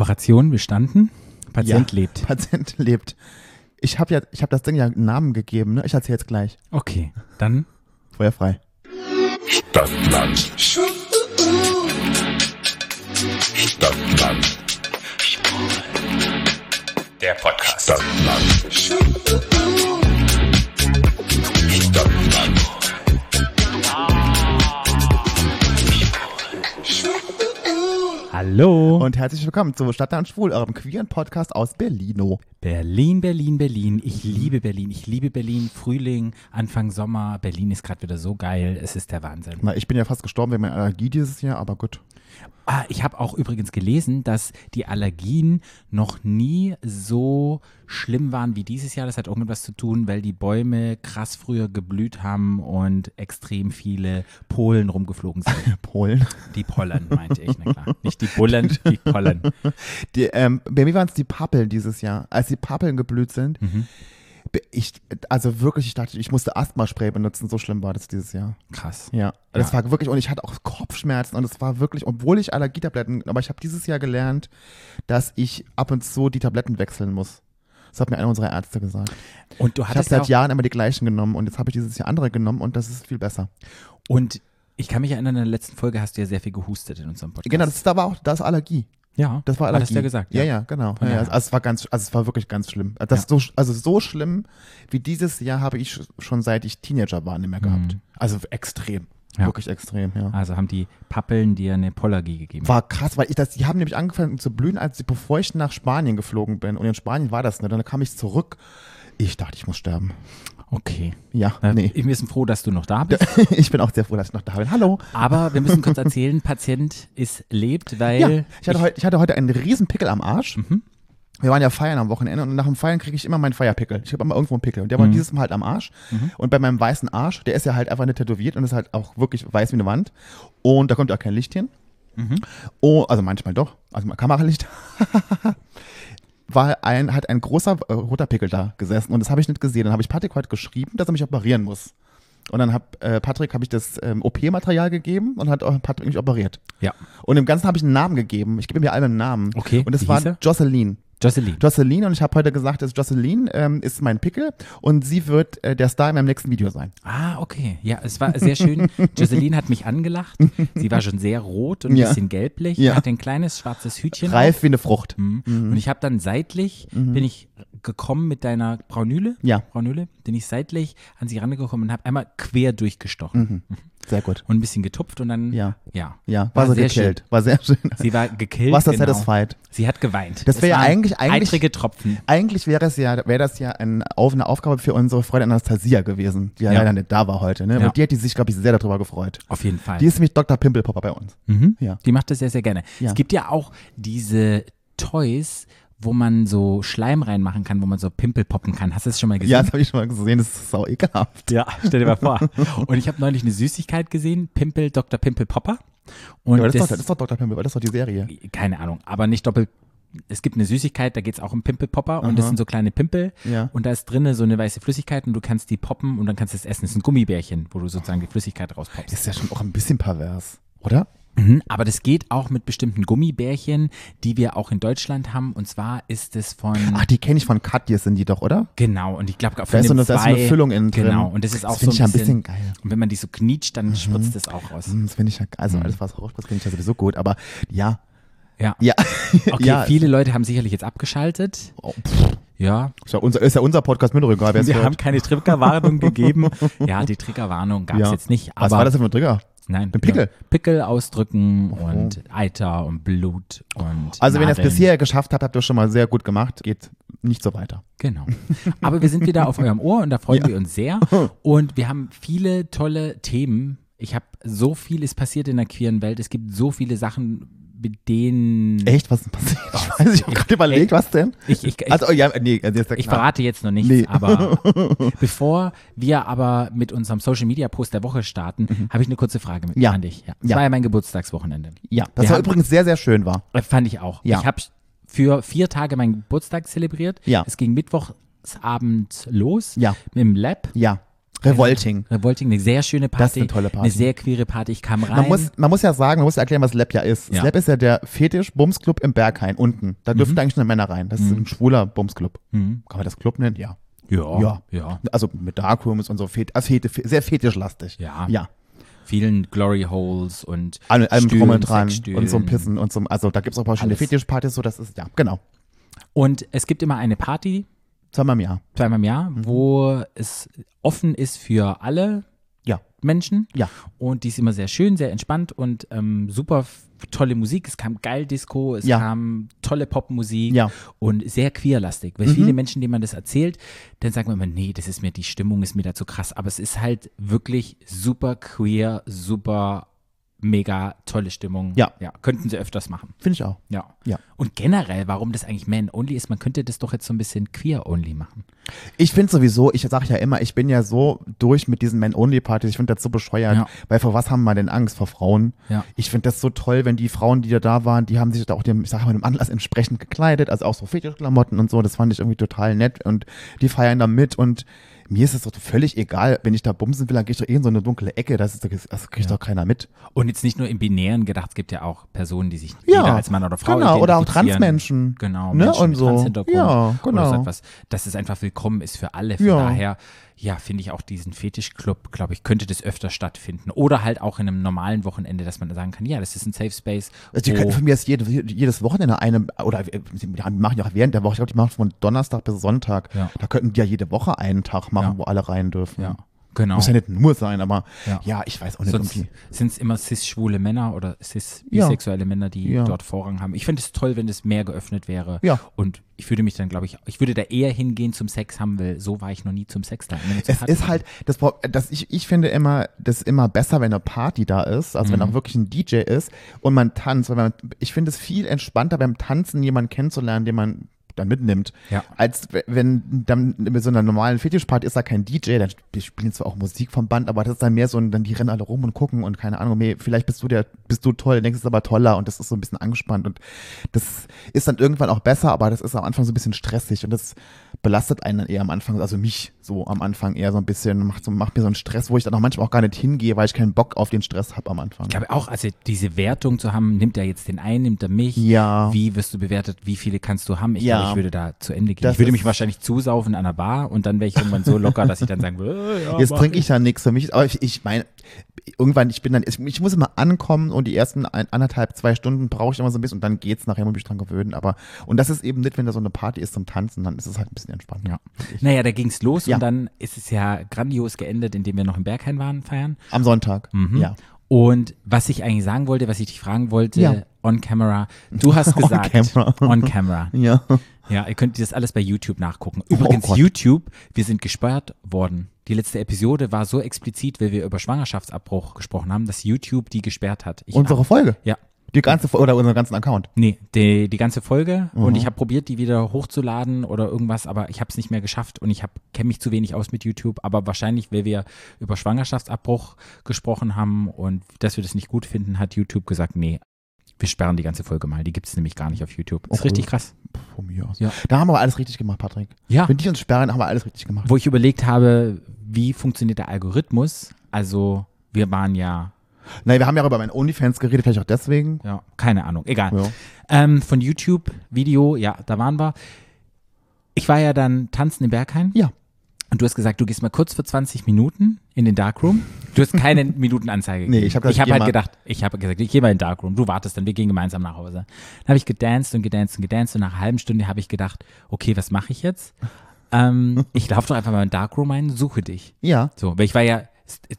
Operation bestanden. Patient Ja. lebt. Patient lebt. Ich habe ja, ich habe das Ding ja einen Namen gegeben, ne? Ich erzähle jetzt gleich. Okay, dann Feuer frei. Stadtland. Stadtland. Der Podcast. Stadtland. Hallo. Und herzlich willkommen zu Stadtland Schwul, eurem queeren Podcast aus Berlino. Berlin, Berlin, Berlin. Ich liebe Berlin. Ich liebe Berlin. Frühling, Anfang Sommer. Berlin ist gerade wieder so geil. Es ist der Wahnsinn. Na, ich bin ja fast gestorben wegen meiner Allergie dieses Jahr, aber gut. Ah, ich habe auch übrigens gelesen, dass die Allergien noch nie so schlimm waren wie dieses Jahr. Das hat irgendwas zu tun, weil die Bäume krass früher geblüht haben und extrem viele Polen rumgeflogen sind. Polen. Die Pollen, meinte ich, na klar. Nicht die Bullen, die Pollen. Die, ähm, bei mir waren es die Pappeln dieses Jahr. Als die Pappeln geblüht sind, Mhm. Ich, also wirklich, ich dachte, ich musste Asthmaspray benutzen. So schlimm war das dieses Jahr. Krass. Ja, das Ja. war wirklich, und ich hatte auch Kopfschmerzen und es war wirklich, obwohl ich Allergietabletten, aber ich habe dieses Jahr gelernt, dass ich ab und zu die Tabletten wechseln muss. Das hat mir einer unserer Ärzte gesagt. Und du Ich habe hattest seit Jahren immer die gleichen genommen und jetzt habe ich dieses Jahr andere genommen und das ist viel besser. und ich kann mich erinnern, in der letzten Folge hast du ja sehr viel gehustet in unserem Podcast. Genau, das ist, war auch, das ist Allergie. Ja, Das war Allergie. Hattest du ja gesagt. Ja, ja, genau. Von Ja, ja. Also es war ganz, also es war wirklich ganz schlimm. Das so, also so schlimm wie dieses Jahr habe ich schon seit ich Teenager war nicht mehr gehabt. Also extrem. Mhm. Ja. Wirklich extrem, ja. Also haben die Pappeln dir eine Pollergie gegeben. War krass, weil ich das, die haben nämlich angefangen zu blühen, als ich, bevor ich nach Spanien geflogen bin. Und in Spanien war das nicht. Dann kam ich zurück. Ich dachte, ich muss sterben. Okay. Ja, Äh, nee. Wir sind froh, dass du noch da bist. Ich bin auch sehr froh, dass ich noch da bin. Hallo. Aber wir müssen kurz erzählen, Patient ist lebt, weil Ja, ich hatte, heute, ich hatte heute einen riesen Pickel am Arsch. Mhm. Wir waren ja feiern am Wochenende und nach dem Feiern kriege ich immer meinen Feierpickel. Ich habe immer irgendwo einen Pickel und der war Mhm. dieses Mal halt am Arsch. Und bei meinem weißen Arsch, der ist ja halt einfach nicht tätowiert und ist halt auch wirklich weiß wie eine Wand. Und da kommt ja auch kein Licht hin. Mhm. Oh, also manchmal doch, also mal Kameralicht. war ein, hat ein großer äh, roter Pickel da gesessen und das habe ich nicht gesehen. Dann habe ich Patrick heute geschrieben, dass er mich operieren muss. Und dann hab äh, Patrick habe ich das ähm, OP-Material gegeben und hat Patrick mich operiert. ja, Und dem Ganzen habe ich einen Namen gegeben. Ich gebe mir alle einen Namen. Okay, Und es wie war? Jocelyn. Jocelyn. Jocelyn und ich habe heute gesagt, dass Jocelyn ähm, ist mein Pickel und sie wird äh, der Star in meinem nächsten Video sein. Ah, okay. Ja, es war sehr schön. Jocelyn hat mich angelacht. Sie war schon sehr rot und ein Ja. bisschen gelblich. Ja. Hatte ein kleines schwarzes Hütchen. Reif wie eine Frucht. auf. Mhm. Und ich habe dann seitlich, bin ich gekommen mit deiner Braunüle. Ja. Braunüle. Bin ich seitlich an sie rangekommen und habe einmal quer durchgestochen. Sehr gut. Und ein bisschen getupft und dann, Ja. ja. Ja, war, so sehr gekillt. War sehr schön. Schön. Sie war gekillt. Warst du genau. satisfied? Sie hat geweint. Das Es wär ja eigentlich- eigentlich- Eitrige Tropfen. Eigentlich wäre es ja, wäre das ja ein, eine Aufgabe für unsere Freundin Anastasia gewesen, die ja, Ja. leider nicht da war heute. Ne? Ja. Aber die hat die sich, glaube ich, sehr darüber gefreut. Auf jeden Fall. Die ist nämlich Dr. Pimpelpopper bei uns. Mhm. Ja. Die macht das sehr, sehr gerne. Es gibt ja auch diese Toys, wo man so Schleim reinmachen kann, wo man so Pimpel poppen kann. Hast du das schon mal gesehen? Ja, das habe ich schon mal gesehen. Das ist sau ekelhaft. Ja, stell dir mal vor. Und ich habe neulich eine Süßigkeit gesehen, Pimpel, Dr. Pimpel Popper. Und Ja, aber das, ist das, doch, das ist doch Dr. Pimpel, das ist doch die Serie. keine Ahnung, aber nicht doppelt. Es gibt eine Süßigkeit, da geht's auch um Pimpelpopper und das Aha. sind so kleine Pimpel Ja. und da ist drinne so eine weiße Flüssigkeit und du kannst die poppen und dann kannst du es essen. Das ist ein Gummibärchen, wo du sozusagen die Flüssigkeit rauspoppst. Ist ja schon auch ein bisschen pervers, oder? Mhm, aber das geht auch mit bestimmten Gummibärchen, die wir auch in Deutschland haben. Und zwar ist es von Ach, die kenne ich von Katjes, sind die doch, oder? genau. Und ich glaube auch Da von ist so eine, da ist so eine Füllung innen drin. Genau. Und das ist auch das so finde ich ja ein bisschen geil. Und wenn man die so knietscht, dann spritzt das auch raus. Hm, Das finde ich ja, also alles, was rausspritzt, finde ich ja sowieso gut. Aber ja, Ja. ja. Okay, ja. viele Leute haben sicherlich jetzt abgeschaltet. Oh, pff, Ja. ist, ja unser, ist ja unser Podcast mit egal, Wir haben keine Triggerwarnung gegeben. Ja, die Triggerwarnung gab es Ja. jetzt nicht. Was Aber war das denn für ein Trigger? Nein. Ein Pickel? Ja. Pickel ausdrücken und Eiter und Blut und. Also wenn ihr es Nadeln. bisher geschafft habt, habt ihr schon mal sehr gut gemacht. Geht nicht so weiter. Genau. Aber wir sind wieder auf eurem Ohr und da freuen wir uns sehr. Und wir haben viele tolle Themen. Ich habe so viel ist passiert in der queeren Welt. Es gibt so viele Sachen, mit denen. Echt, was ist denn passiert? Ich weiß, ich habe gerade überlegt, was denn? Ich, ich, ich, Also, oh, ja, nee, also jetzt ich verrate jetzt noch nichts, Nee. aber bevor wir aber mit unserem Social Media Post der Woche starten, habe ich eine kurze Frage mit Mhm. Ja. an dich. Ja. Das Ja. war ja mein Geburtstagswochenende. Ja, das Wir war haben- übrigens sehr, sehr schön war. Äh, Fand ich auch. Ja. Ich habe für vier Tage meinen Geburtstag zelebriert. Ja. Es ging mittwochsabend los Ja. mit dem Lab. Ja. Revolting. Revolting, eine sehr schöne Party. Das ist eine tolle Party. Eine sehr queere Party. Ich kam rein. Man muss, man muss ja sagen, man muss ja erklären, was Lab ja ist. Ja. Lab ist ja der Fetisch-Bumsclub im Berghain unten. Da dürfen eigentlich nur Männer rein. Das ist ein schwuler Bumsclub. Mhm. Kann man das Club nennen? Ja. ja, Ja. ja. Also mit Darkrooms und so, fet also sehr fetischlastig. Ja. Ja. Vielen Glory Holes und Allem, allem Stühlen, drum und dran und so ein Pissen und so, also da gibt es auch verschiedene Alles. Fetischpartys, so das ist, ja, genau. Und es gibt immer eine Party, Zweimal im Jahr. zweimal im Jahr, wo es offen ist für alle Ja. Menschen. Ja. Und die ist immer sehr schön, sehr entspannt und ähm, super tolle Musik. Es kam geil Disco, es Ja. kam tolle Popmusik Ja. und sehr queerlastig. Weil viele Menschen, denen man das erzählt, dann sagen wir immer, nee, das ist mir, die Stimmung ist mir da zu krass. Aber es ist halt wirklich super queer, super mega tolle Stimmung. Ja. ja. Könnten sie öfters machen. Finde ich auch. Ja. Ja. Und generell, warum das eigentlich Man-Only ist, man könnte das doch jetzt so ein bisschen Queer-Only machen. Ich finde sowieso, ich sage ja immer, ich bin ja so durch mit diesen Men-Only-Partys, ich finde das so bescheuert, Ja. weil vor was haben wir denn Angst? Vor Frauen? Ja. Ich finde das so toll, wenn die Frauen, die da da waren, die haben sich da auch dem, ich sag mal, dem Anlass entsprechend gekleidet, also auch so Fetischklamotten und so, das fand ich irgendwie total nett und die feiern da mit und mir ist es doch völlig egal, wenn ich da bumsen will, dann gehe ich doch eh in so eine dunkle Ecke, das, ist, doch- das kriegt doch keiner mit. Und jetzt nicht nur im Binären gedacht, es gibt ja auch Personen, die sich Ja, als Mann oder Frau genau, oder auch. Transmenschen. Genau, Ne, Menschen und mit so. Transhintergrund Ja, Oder genau. so etwas, dass es einfach willkommen ist für alle. Von Ja. daher, ja, finde ich auch diesen Fetischclub, glaube ich, könnte das öfter stattfinden. Oder halt auch in einem normalen Wochenende, dass man sagen kann, ja, das ist ein Safe Space. Also die könnten von mir jetzt jede, jedes Wochenende eine, oder die machen ja auch während der Woche, ich glaube, die machen von Donnerstag bis Sonntag. Ja. Da könnten die ja jede Woche einen Tag machen, Ja. wo alle rein dürfen. ja, genau. Muss ja nicht nur sein, aber Ja. ja, ich weiß auch nicht Sonst sind es immer cis-schwule Männer oder Ja. cis-bisexuelle Männer, die Ja. dort Vorrang haben. Ich finde es toll, wenn es mehr geöffnet wäre. Ja. Und ich würde mich dann, glaube ich, ich würde da eher hingehen zum Sex haben, weil so war ich noch nie zum Sex da. Zur Es Party. ist halt, das, das ich, ich finde immer, das ist immer besser, wenn eine Party da ist, als Mhm. wenn auch wirklich ein DJ ist und man tanzt. Weil man, ich finde es viel entspannter beim Tanzen, jemanden kennenzulernen, den man dann mitnimmt, Ja. als wenn dann mit so einer normalen Fetischparty ist da kein DJ, dann spielen zwar auch Musik vom Band, aber das ist dann mehr so dann die rennen alle rum und gucken und keine Ahnung, mehr, vielleicht bist du der, bist du toll, denkst es aber toller und das ist so ein bisschen angespannt und das ist dann irgendwann auch besser, aber das ist am Anfang so ein bisschen stressig und das belastet einen eher am Anfang, also mich so am Anfang eher so ein bisschen, macht, so, macht mir so einen Stress, wo ich dann auch manchmal auch gar nicht hingehe, weil ich keinen Bock auf den Stress habe am Anfang. Ich glaube auch, also diese Wertung zu haben, nimmt er jetzt den einen, nimmt er mich? Ja. Wie wirst du bewertet? Wie viele kannst du haben? Ich Ja. glaube, ich würde da zu Ende gehen. Das ich würde mich wahrscheinlich zusaufen an einer Bar und dann wäre ich irgendwann so locker, dass ich dann sagen würde, äh, ja, Jetzt trinke ich ja nichts für mich, aber ich, ich meine, irgendwann, ich bin dann, ich, ich muss immer ankommen und die ersten ein, anderthalb, zwei Stunden brauche ich immer so ein bisschen und dann geht's nachher, muss ich mich dran gewöhnen, aber, und das ist eben nicht, wenn da so eine Party ist zum Tanzen, dann ist es halt ein bisschen entspannter. Ja. Naja, da ging es los Ja. und dann ist es ja grandios geendet, indem wir noch im Berghain waren, feiern. Am Sonntag, Mhm. ja. Und was ich eigentlich sagen wollte, was ich dich fragen wollte, Ja. on camera, du hast On gesagt, camera. on camera. Ja. Ja, ihr könnt das alles bei YouTube nachgucken. Übrigens, Oh. YouTube, wir sind gesperrt worden. Die letzte Episode war so explizit, weil wir über Schwangerschaftsabbruch gesprochen haben, dass YouTube die gesperrt hat. Ich, Unsere Folge. ja, Die ganze Folge, oder unseren ganzen Account. nee, die, die ganze Folge. Mhm. Und ich habe probiert, die wieder hochzuladen oder irgendwas, aber ich habe es nicht mehr geschafft und ich kenne mich zu wenig aus mit YouTube. Aber wahrscheinlich, weil wir über Schwangerschaftsabbruch gesprochen haben und dass wir das nicht gut finden, hat YouTube gesagt, nee, wir sperren die ganze Folge mal. Die gibt es nämlich gar nicht auf YouTube. Ist Okay. richtig krass. Von mir aus. Ja. Da haben wir alles richtig gemacht, Patrick. Ja. Wenn die uns sperren, haben wir alles richtig gemacht. wo ich überlegt habe, wie funktioniert der Algorithmus. Also wir waren ja, Nein, wir haben ja auch über meinen OnlyFans geredet, vielleicht auch deswegen. ja, keine Ahnung, egal. Ja. Ähm, von YouTube, Video, ja, da waren wir. Ich war ja dann tanzen im Berghain. Ja. Und du hast gesagt, du gehst mal kurz für 20 Minuten in den Darkroom. Du hast keine Minutenanzeige Nee, ich hab gesagt, ich hab halt gedacht, ich habe gesagt, ich gehe mal in den Darkroom. Du wartest dann, wir gehen gemeinsam nach Hause. Dann habe ich gedanced und gedanced und gedanced und nach einer halben Stunde habe ich gedacht, okay, was mache ich jetzt? ähm, ich laufe doch einfach mal in den Darkroom ein, suche dich. Ja. So, weil ich war ja,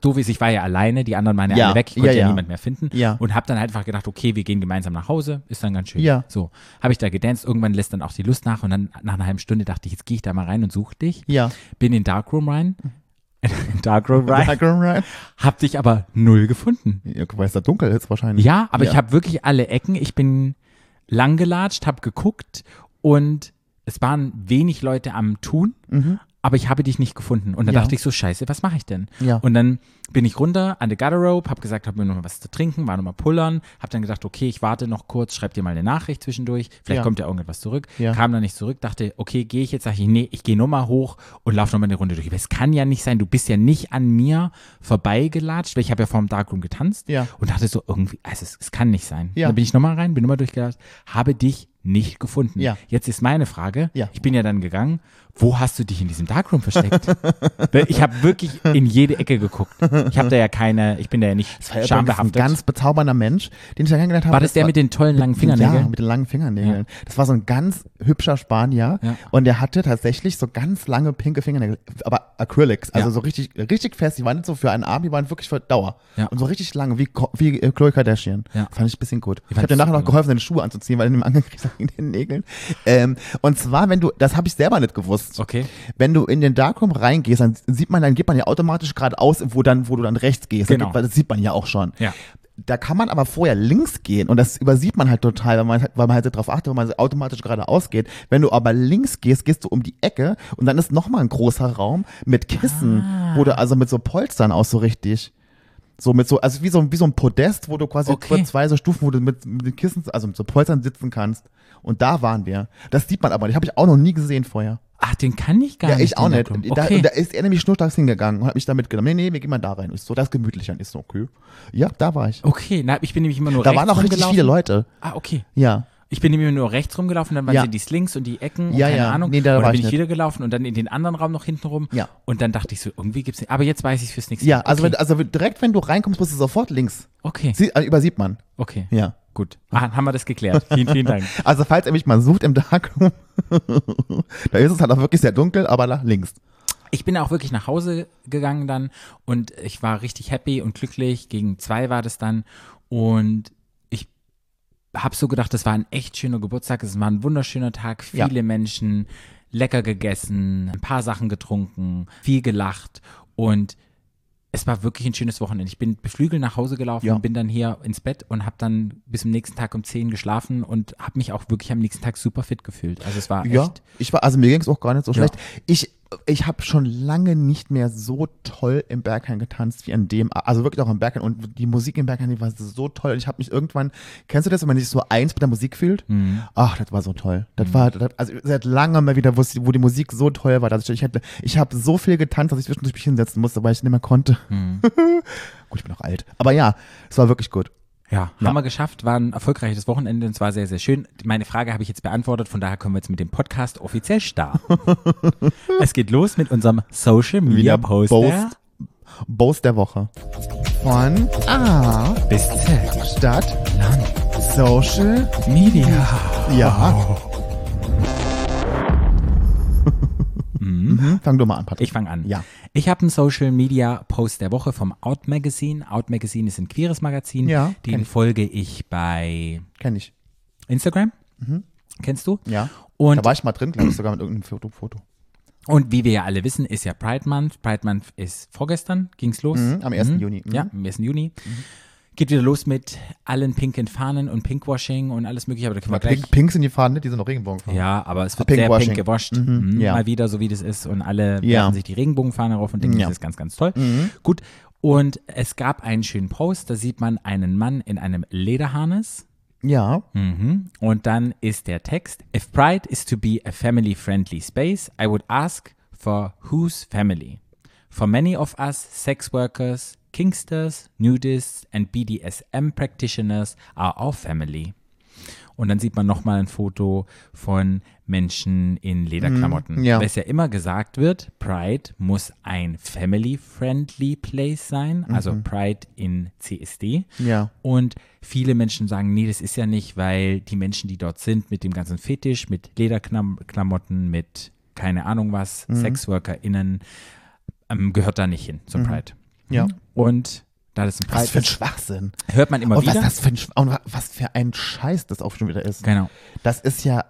doof ist, ich war ja alleine, die anderen waren ja, Ja, alle weg, ich konnte ja, ja, ja. niemand mehr finden. Ja. Und habe dann halt einfach gedacht, okay, wir gehen gemeinsam nach Hause, ist dann ganz schön. Ja. So, habe ich da gedanced, irgendwann lässt dann auch die Lust nach und dann nach einer halben Stunde dachte ich, jetzt gehe ich da mal rein und suche dich. Ja. Bin in Darkroom rein, in Darkroom rein, Background right? hab dich aber null gefunden. Ja, weil es da dunkel ist wahrscheinlich. Ja, aber Ja. ich habe wirklich alle Ecken, ich bin lang gelatscht, habe geguckt und es waren wenig Leute am Tun, Mhm. aber ich habe dich nicht gefunden. Und dann Ja. dachte ich so, scheiße, was mache ich denn? Ja. Und dann bin ich runter an der Garderobe, habe gesagt, habe mir noch mal was zu trinken, war noch mal pullern, habe dann gedacht, okay, ich warte noch kurz, schreib dir mal eine Nachricht zwischendurch, vielleicht Ja. kommt ja irgendetwas zurück. Ja. Kam dann nicht zurück, dachte, okay, gehe ich jetzt, sage ich, nee, ich gehe noch mal hoch und laufe noch mal eine Runde durch. Aber es kann ja nicht sein, du bist ja nicht an mir vorbeigelatscht, weil ich habe ja vor dem Darkroom getanzt Ja. und dachte so irgendwie, also es, es kann nicht sein. Ja. Dann bin ich noch mal rein, bin noch mal durchgelatscht, habe dich nicht gefunden. Ja. Jetzt ist meine Frage, Ja. ich bin ja dann gegangen, wo hast du dich in diesem Darkroom versteckt? Ich habe wirklich in jede Ecke geguckt. Ich habe da ja keine, ich bin da ja nicht Das war ja ein ganz bezaubernder Mensch, den ich da kennengelernt habe. war das der mit den tollen langen Fingernägeln? Ja, mit den langen Fingernägeln. Das war so ein ganz hübscher Spanier Ja. und der hatte tatsächlich so ganz lange pinke Fingernägel, aber Acrylics, also Ja. so richtig, richtig fest. Die waren nicht so für einen Arm, die waren wirklich für Dauer. Ja. Und so richtig lange, wie, wie äh, Khloe Kardashian. Ja. Fand ich ein bisschen gut. Ich, fand habe dir ich nachher noch geholfen, seine Schuhe anzuziehen, weil er ihn angekriegt hat wegen den Nägeln. Ähm, und zwar, wenn du, das habe ich selber nicht gewusst. Okay. Wenn du in den Darkroom reingehst, dann sieht man, dann geht man ja automatisch geradeaus, wo dann, wo du dann rechts gehst. Genau. Da gibt- weil Das sieht man ja auch schon. Ja. Da kann man aber vorher links gehen und das übersieht man halt total, weil man, halt- weil man halt darauf achtet, weil man automatisch geradeaus geht. Wenn du aber links gehst, gehst du um die Ecke und dann ist nochmal ein großer Raum mit Kissen, Ah. wo du also mit so Polstern auch so richtig. So mit so, also wie so, wie so ein Podest, wo du quasi Okay. zwei so Stufen, wo du mit, mit den Kissen, also mit so Polstern sitzen kannst. Und da waren wir. Das sieht man aber nicht. Habe ich auch noch nie gesehen vorher. Ach, den kann ich gar Ja, nicht. ich auch nicht. Da, Okay. und da ist er nämlich schnurstracks hingegangen und hat mich da mitgenommen. Nee, nee, wir gehen mal da rein. Ich so, das ist gemütlicher. Ich so, okay. Ja, da war ich. okay, na, ich bin nämlich immer nur Da waren auch richtig viele Leute. Ah, okay. Ja. Ich bin nämlich nur rechts rumgelaufen, dann waren Ja. sie die Slings und die Ecken und Ja, keine ja. Ahnung. Nee, da und dann bin ich nicht. wieder gelaufen und dann in den anderen Raum noch hinten rum. Ja. Und dann dachte ich so, irgendwie gibt's nicht. Aber jetzt weiß ich fürs nächste Ja, Mal. also, okay. wenn, also direkt, wenn du reinkommst, bist du sofort links. okay. Sie, äh, übersieht man. Okay. Ja. Gut. Ah, haben wir das geklärt. Vielen, vielen Dank. Also, falls ihr mich mal sucht im Darkroom, da ist es halt auch wirklich sehr dunkel, aber nach links. Ich bin auch wirklich nach Hause gegangen dann und ich war richtig happy und glücklich. Gegen zwei war das dann und habe so gedacht, das war ein echt schöner Geburtstag. Es war ein wunderschöner Tag, Ja. viele Menschen, lecker gegessen, ein paar Sachen getrunken, viel gelacht und es war wirklich ein schönes Wochenende. Ich bin beflügelt nach Hause gelaufen Ja. bin dann hier ins Bett und habe dann bis zum nächsten Tag um 10 geschlafen und habe mich auch wirklich am nächsten Tag super fit gefühlt. Also es war Ja, echt ich war, also mir ging es auch gar nicht so Ja. schlecht. Ich, ich habe schon lange nicht mehr so toll im Berghain getanzt wie an dem, also wirklich auch im Berghain und die Musik im Berghain, die war so toll. Und ich habe mich irgendwann, kennst du das, wenn man sich so eins mit der Musik fühlt? Mhm. Ach, das war so toll. Das war, das, also seit langem mal wieder, wo, wo die Musik so toll war, dass ich, ich hätte, ich habe so viel getanzt, dass ich zwischendurch mich hinsetzen musste, weil ich nicht mehr konnte. Mhm. gut, ich bin auch alt. Aber ja, es war wirklich gut. Ja, Ja. haben wir geschafft, war ein erfolgreiches Wochenende und es war sehr, sehr schön. Meine Frage habe ich jetzt beantwortet, von daher können wir jetzt mit dem Podcast offiziell starten. es geht los mit unserem Social Media Wieder. Boast, Boast der Woche. Von A, Bis Z. Stadt, Land. Social, Media. ja. Mhm. Fang du mal an, Patrick. Ich fange an. Ja. Ich habe einen Social Media Post der Woche vom Out Magazine. Out Magazine ist ein queeres Magazin. Ja, Den ich. folge ich bei Kenn ich. Instagram. Kennst du? Ja. Und da war ich mal drin, glaube ich, sogar mit irgendeinem Foto. Foto. Und wie wir ja alle wissen, ist ja Pride Month. Pride Month ist vorgestern, ging's los. Mhm, am 1. Juni. Mhm. Ja, am 1. Juni. Geht wieder los mit allen pinken Fahnen und Pinkwashing und alles mögliche, aber da können wir Aber gleich. Pink, Pink sind die Fahnen, ne? die sind noch Regenbogenfarben. Ja, aber es wird Ah, sehr Pinkwashing. pink gewascht. Mhm, Mhm, ja. Mal wieder, so wie das ist. Und alle Ja. werfen sich die Regenbogenfahne rauf und denken, Ja. das ist ganz, ganz toll. Mhm. Gut. Und es gab einen schönen Post, da sieht man einen Mann in einem Lederharness. Ja. Mhm. Und dann ist der Text: If Pride is to be a family friendly space, I would ask for whose family? For many of us, sex workers, kinksters, nudists and BDSM practitioners are our family. Und dann sieht man nochmal ein Foto von Menschen in Lederklamotten. Mm, ja. Weil es ja immer gesagt wird, Pride muss ein family-friendly place sein, also Pride in CSD. Mhm. Ja. Und viele Menschen sagen, nee, das ist ja nicht, weil die Menschen, die dort sind, mit dem ganzen Fetisch, mit Lederklamotten, mit keine Ahnung was, Mhm. SexworkerInnen, ähm, gehört da nicht hin zum Pride. Ja. Und da das ein Was Pride für ein ist, Schwachsinn. hört man immer Und was, wieder. das für ein, Sch- und wa- was für ein Scheiß das auch schon wieder ist. Genau. Das ist ja,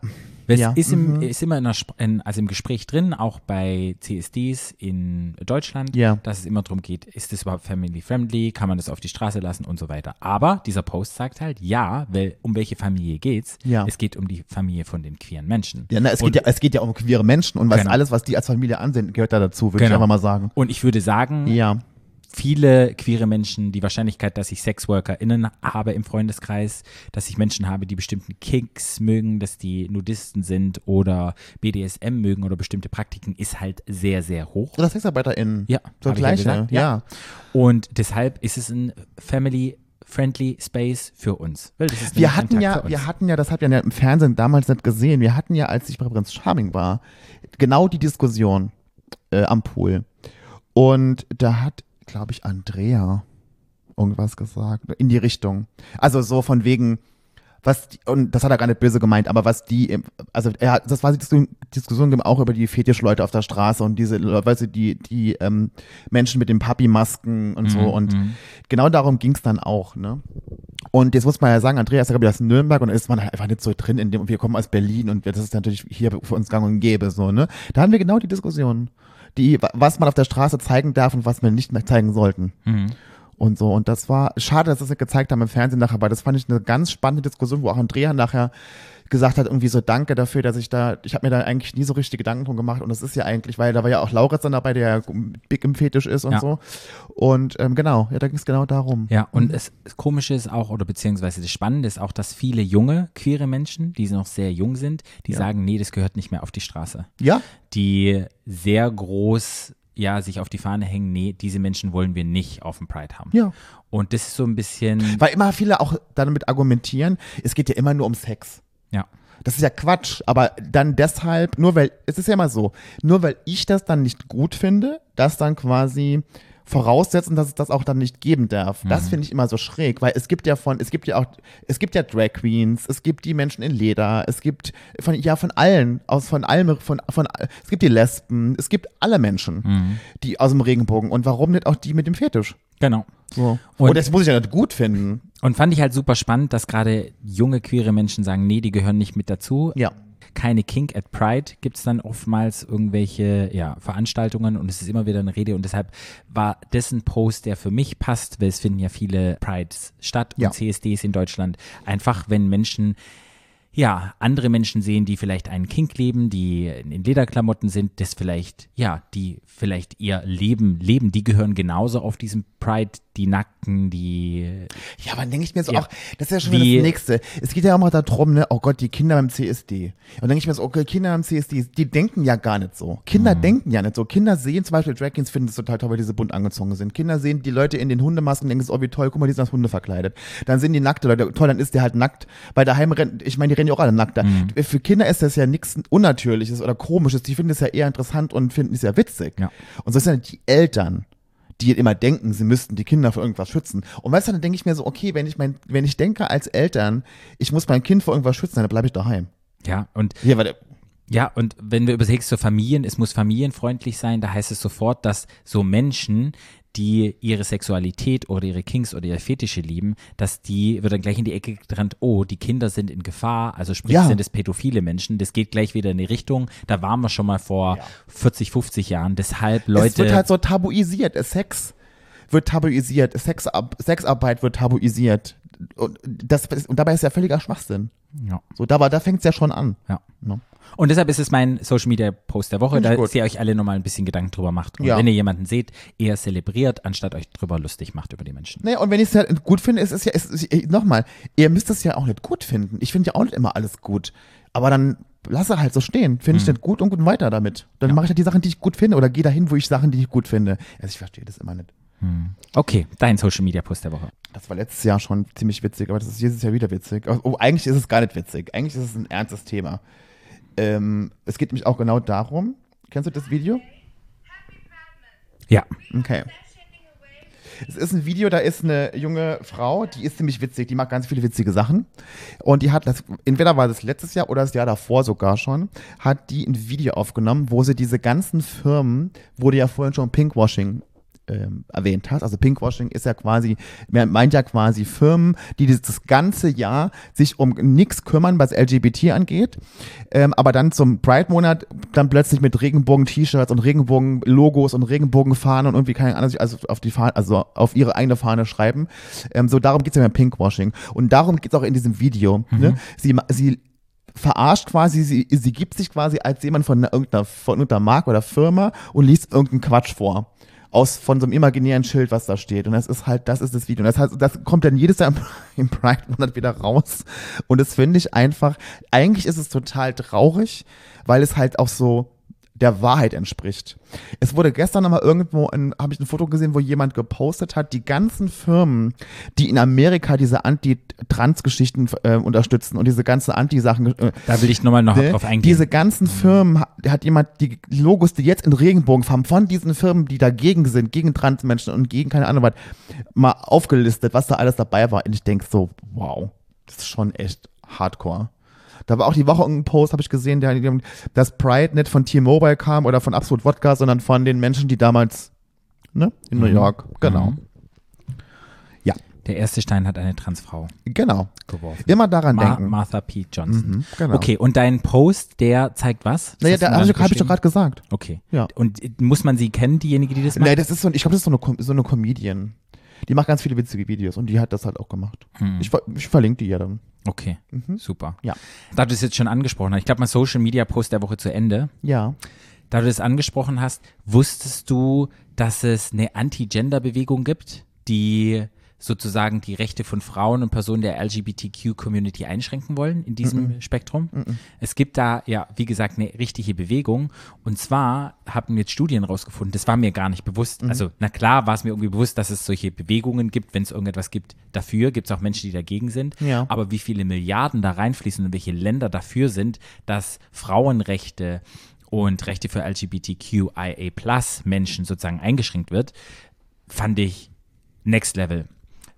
Es Ja, ist, im, mhm. ist immer in der, in, also im Gespräch drin, auch bei CSDs in Deutschland, Ja. dass es immer darum geht, ist das überhaupt family friendly, kann man das auf die Straße lassen und so weiter. Aber dieser Post sagt halt, ja, weil um welche Familie geht's? Ja. Es geht um die Familie von den queeren Menschen. Ja, na, es, Und- geht ja, es geht ja um queere Menschen und was Genau. alles, was die als Familie ansehen, gehört da dazu, würde ich Genau. einfach mal sagen. Und ich würde sagen, Ja. Viele queere Menschen, die Wahrscheinlichkeit, dass ich SexworkerInnen habe im Freundeskreis, dass ich Menschen habe, die bestimmten Kicks mögen, dass die Nudisten sind oder BDSM mögen oder bestimmte Praktiken, ist halt sehr, sehr hoch. Oder SexarbeiterInnen. Ja, So hab ich ja gesagt, ja. ja. Und deshalb ist es ein family-friendly Space für uns. Wir hatten ja, wir hatten ja, das hat ja im Fernsehen damals nicht gesehen, wir hatten ja, als ich bei Prinz Charming war, genau die Diskussion äh, am Pool. Und da hat, glaube ich, Andrea irgendwas gesagt, in die Richtung. Also so von wegen, was, die, und das hat er gar nicht böse gemeint, aber was die, also er hat, das war die Diskussion, Diskussion auch über die Fetischleute auf der Straße und diese, weißt du, die, die ähm, Menschen mit den Papi-Masken und so Mhm, und mhm. genau darum ging es dann auch, ne? Und jetzt muss man ja sagen, Andreas ist ja, glaube ich, aus Nürnberg und da ist man halt einfach nicht so drin, in dem, wir kommen aus Berlin und das ist natürlich hier für uns gang und gäbe, so, ne? Da haben wir genau die Diskussion. Die, wa- was man auf der Straße zeigen darf und was wir nicht mehr zeigen sollten. Mhm. Und so. Und das war schade, dass sie es nicht gezeigt haben im Fernsehen nachher, weil das fand ich eine ganz spannende Diskussion, wo auch Andrea nachher gesagt hat, irgendwie so danke dafür, dass ich da, ich habe mir da eigentlich nie so richtig Gedanken drum gemacht und das ist ja eigentlich, weil da war ja auch Lauritz dann dabei, der ja big im Fetisch ist und Ja. so. Und ähm, genau, ja, da ging es genau darum. Ja, und es, das Komische ist auch, oder beziehungsweise das Spannende ist auch, dass viele junge, queere Menschen, die noch sehr jung sind, die Ja. sagen, nee, das gehört nicht mehr auf die Straße. Ja, Die sehr groß, ja, sich auf die Fahne hängen, nee, diese Menschen wollen wir nicht auf dem Pride haben. ja. Und das ist so ein bisschen, Weil immer viele auch damit argumentieren, es geht ja immer nur um Sex. ja, Das ist ja Quatsch, aber dann deshalb, nur weil, es ist ja immer so, nur weil ich das dann nicht gut finde, das dann quasi voraussetzen, dass es das auch dann nicht geben darf. Das finde ich immer so schräg, weil es gibt ja von, es gibt ja auch, es gibt ja Drag Queens, es gibt die Menschen in Leder, es gibt von, ja, von allen, aus von allem, von, von, es gibt die Lesben, es gibt alle Menschen, die aus dem Regenbogen und warum nicht auch die mit dem Fetisch? genau. So. Und- Und, das muss ich ja nicht gut finden. Und fand ich halt super spannend, dass gerade junge queere Menschen sagen, nee, die gehören nicht mit dazu. Ja. Keine Kink at Pride gibt es dann oftmals irgendwelche ja, Veranstaltungen und es ist immer wieder eine Rede und deshalb war das ein Post, der für mich passt, weil es finden ja viele Prides statt und Ja. CSDs in Deutschland. Einfach, wenn Menschen ja, andere Menschen sehen, die vielleicht einen Kink leben, die in Lederklamotten sind, das vielleicht, ja, die vielleicht ihr Leben leben, die gehören genauso auf diesem Pride, die Nackten, die Ja, aber dann denke ich mir so Ja. auch, das ist ja schon Wie- wieder das Nächste. Es geht ja auch mal darum, ne, oh Gott, die Kinder beim CSD. Und dann denke ich mir so, okay, Kinder beim CSD, die denken ja gar nicht so. Kinder Mhm. denken ja nicht so. Kinder sehen zum Beispiel Drag Queens, finden es total toll, weil diese bunt angezogen sind. Kinder sehen die Leute in den Hundemasken, denken so, oh wie toll, guck mal, die sind als Hunde verkleidet. Dann sehen die nackte Leute, toll, dann ist der halt nackt. Weil daheim rennt, ich meine, die rennen ja auch alle nackt. Mhm. Für Kinder ist das ja nichts Unnatürliches oder Komisches. Die finden es ja eher interessant und finden es ja witzig. Ja. Und so sind die Eltern die immer denken, sie müssten die Kinder vor irgendwas schützen. Und weißt du, dann denke ich mir so, okay, wenn ich mein, wenn ich denke als Eltern, ich muss mein Kind vor irgendwas schützen, dann bleibe ich daheim. ja, und Hier, warte. Ja, und wenn wir überlegst, so Familien, es muss familienfreundlich sein, da heißt es sofort, dass so Menschen, die ihre Sexualität oder ihre Kinks oder ihre Fetische lieben, dass die, wird dann gleich in die Ecke getrennt, oh, die Kinder sind in Gefahr, also sprich, Ja. sind es pädophile Menschen, das geht gleich wieder in die Richtung, da waren wir schon mal vor 40, 50 Jahren, deshalb es Leute, wird halt so tabuisiert. Sex wird tabuisiert. Sexab Sexarbeit wird tabuisiert. Und, das, und dabei ist ja völliger Schwachsinn. Ja, So, da, war- da fängt es ja schon an. ja. Ne? Und deshalb ist es mein Social Media Post der Woche, da ihr euch alle nochmal ein bisschen Gedanken drüber macht. Und Ja. wenn ihr jemanden seht, eher zelebriert, anstatt euch drüber lustig macht über die Menschen. Naja, und wenn ich es halt gut finde, ist es ja, nochmal, ihr müsst es ja auch nicht gut finden. Ich finde ja auch nicht immer alles gut. Aber dann lasse halt so stehen. Finde ich nicht gut und gut weiter damit. Dann mache ich halt die Sachen, die ich gut finde oder gehe dahin, wo ich Sachen, die ich gut finde. Also ich verstehe das immer nicht. Okay, dein Social Media Post der Woche. Das war letztes Jahr schon ziemlich witzig, aber das ist dieses Jahr wieder witzig. Oh, eigentlich ist es gar nicht witzig. Eigentlich ist es ein ernstes Thema. Ähm, es geht nämlich auch genau darum. Kennst du das Video? Ja. Okay. Es ist ein Video, da ist eine junge Frau, die ist ziemlich witzig, die macht ganz viele witzige Sachen. Und die hat das, entweder war das letztes Jahr oder das Jahr davor sogar schon, hat die ein Video aufgenommen, wo sie diese ganzen Firmen, wurde ja vorhin schon Pinkwashing ähm, erwähnt hast. Also Pinkwashing ist ja quasi, man meint ja quasi Firmen, die das, das ganze Jahr sich um nichts kümmern, was LGBT angeht, ähm, aber dann zum Pride-Monat dann plötzlich mit Regenbogen-T-Shirts und Regenbogen-Logos und Regenbogen-Fahnen und irgendwie keine Ahnung, also auf die Fahne, also auf ihre eigene Fahne schreiben. Ähm, so darum geht's ja beim Pinkwashing. Und darum geht's auch in diesem Video. Ne? Sie, sie verarscht quasi, sie, sie gibt sich quasi als jemand von einer- irgendeiner, von irgendeiner Marke oder Firma und liest irgendeinen Quatsch vor. Aus, von so einem imaginären Schild, was da steht. Und das ist halt, das ist das Video. Und das, heißt, das kommt dann jedes Jahr im, Pride-Monat wieder raus. Und das finde ich einfach, eigentlich ist es total traurig, weil es halt auch so der Wahrheit entspricht. Es wurde gestern nochmal irgendwo, habe ich ein Foto gesehen, wo jemand gepostet hat, die ganzen Firmen, die in Amerika diese Anti-Trans-Geschichten äh, unterstützen und diese ganzen Anti-Sachen äh, Da will ich nochmal noch Ne? drauf eingehen. Diese ganzen Firmen ha- hat jemand die Logos, die jetzt in Regenbogenfarben von diesen Firmen, die dagegen sind, gegen Transmenschen und gegen keine Ahnung was, mal aufgelistet, was da alles dabei war. Und ich denke so, wow, das ist schon echt hardcore. Da war auch die Woche irgendein Post, habe ich gesehen, der, dass Pride nicht von T-Mobile kam oder von Absolut Wodka, sondern von den Menschen, die damals ne, in New Mhm. York, genau. Mhm. Ja, Der erste Stein hat eine Transfrau genau. geworfen. Immer daran Ma denken. Martha P. Johnson. Mhm, genau. Okay, und dein Post, der zeigt was? Naja, da habe ich, doch gerade gesagt. Okay. Ja. Und muss man sie kennen, diejenige, die das macht? Nein, das ist so, ich glaube, das ist so eine, so eine Comedian. Die macht ganz viele witzige Videos und die hat das halt auch gemacht. Hm. Ich, ich verlinke die ja dann. Okay, Mhm. super. Ja. Da du es jetzt schon angesprochen hast, ich glaube mal Social Media Post der Woche zu Ende. Ja. Da du das angesprochen hast, wusstest du, dass es eine Anti-Gender-Bewegung gibt, die sozusagen die Rechte von Frauen und Personen der LGBTQ-Community einschränken wollen in diesem Spektrum? Es gibt da ja, wie gesagt, eine richtige Bewegung. Und zwar haben jetzt Studien rausgefunden, das war mir gar nicht bewusst. Also, na klar war es mir irgendwie bewusst, dass es solche Bewegungen gibt, wenn es irgendetwas gibt dafür, gibt es auch Menschen, die dagegen sind. Ja. Aber wie viele Milliarden da reinfließen und welche Länder dafür sind, dass Frauenrechte und Rechte für LGBTQIA Menschen sozusagen eingeschränkt wird, fand ich next level.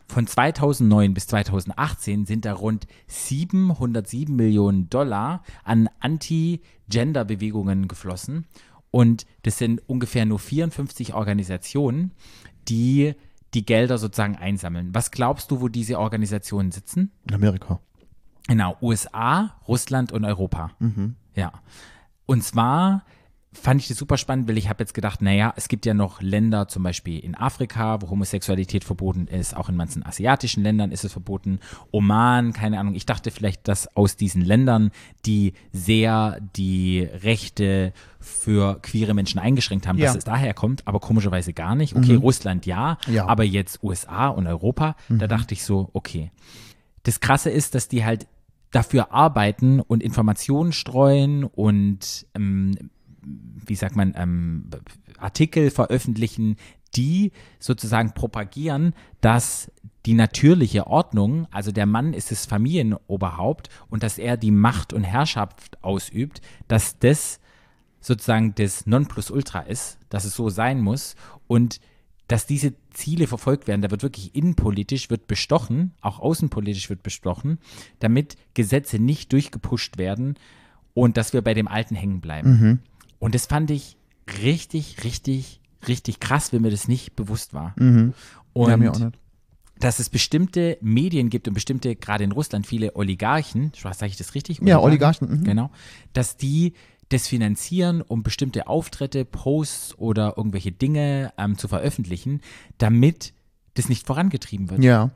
Von 2009 bis 2018 sind da rund 707 Millionen Dollar an Anti-Gender-Bewegungen geflossen. Und das sind ungefähr nur 54 Organisationen, die die Gelder sozusagen einsammeln. Was glaubst du, wo diese Organisationen sitzen? In Amerika. Genau, USA, Russland und Europa. Ja. Und zwar fand ich das super spannend, weil ich habe jetzt gedacht, naja, es gibt ja noch Länder, zum Beispiel in Afrika, wo Homosexualität verboten ist, auch in manchen asiatischen Ländern ist es verboten, Oman, keine Ahnung. Ich dachte vielleicht, dass aus diesen Ländern, die sehr die Rechte für queere Menschen eingeschränkt haben, Ja. dass es daher kommt, aber komischerweise gar nicht. Okay, Russland ja, Ja. aber jetzt USA und Europa, da dachte ich so, okay. Das Krasse ist, dass die halt dafür arbeiten und Informationen streuen und ähm, wie sagt man, ähm, Artikel veröffentlichen, die sozusagen propagieren, dass die natürliche Ordnung, also der Mann ist das Familienoberhaupt und dass er die Macht und Herrschaft ausübt, dass das sozusagen das Nonplusultra ist, dass es so sein muss und dass diese Ziele verfolgt werden. Da wird wirklich innenpolitisch wird bestochen, auch außenpolitisch wird bestochen, damit Gesetze nicht durchgepusht werden und dass wir bei dem Alten hängen bleiben. Und das fand ich richtig, richtig, richtig krass, wenn mir das nicht bewusst war. Und ja, mir auch nicht. dass es bestimmte Medien gibt und bestimmte, gerade in Russland, viele Oligarchen, sage ich das richtig? Ja, Oligarchen, mhm. Genau. Dass die das finanzieren, um bestimmte Auftritte, Posts oder irgendwelche Dinge ähm, zu veröffentlichen, damit das nicht vorangetrieben wird. Ja.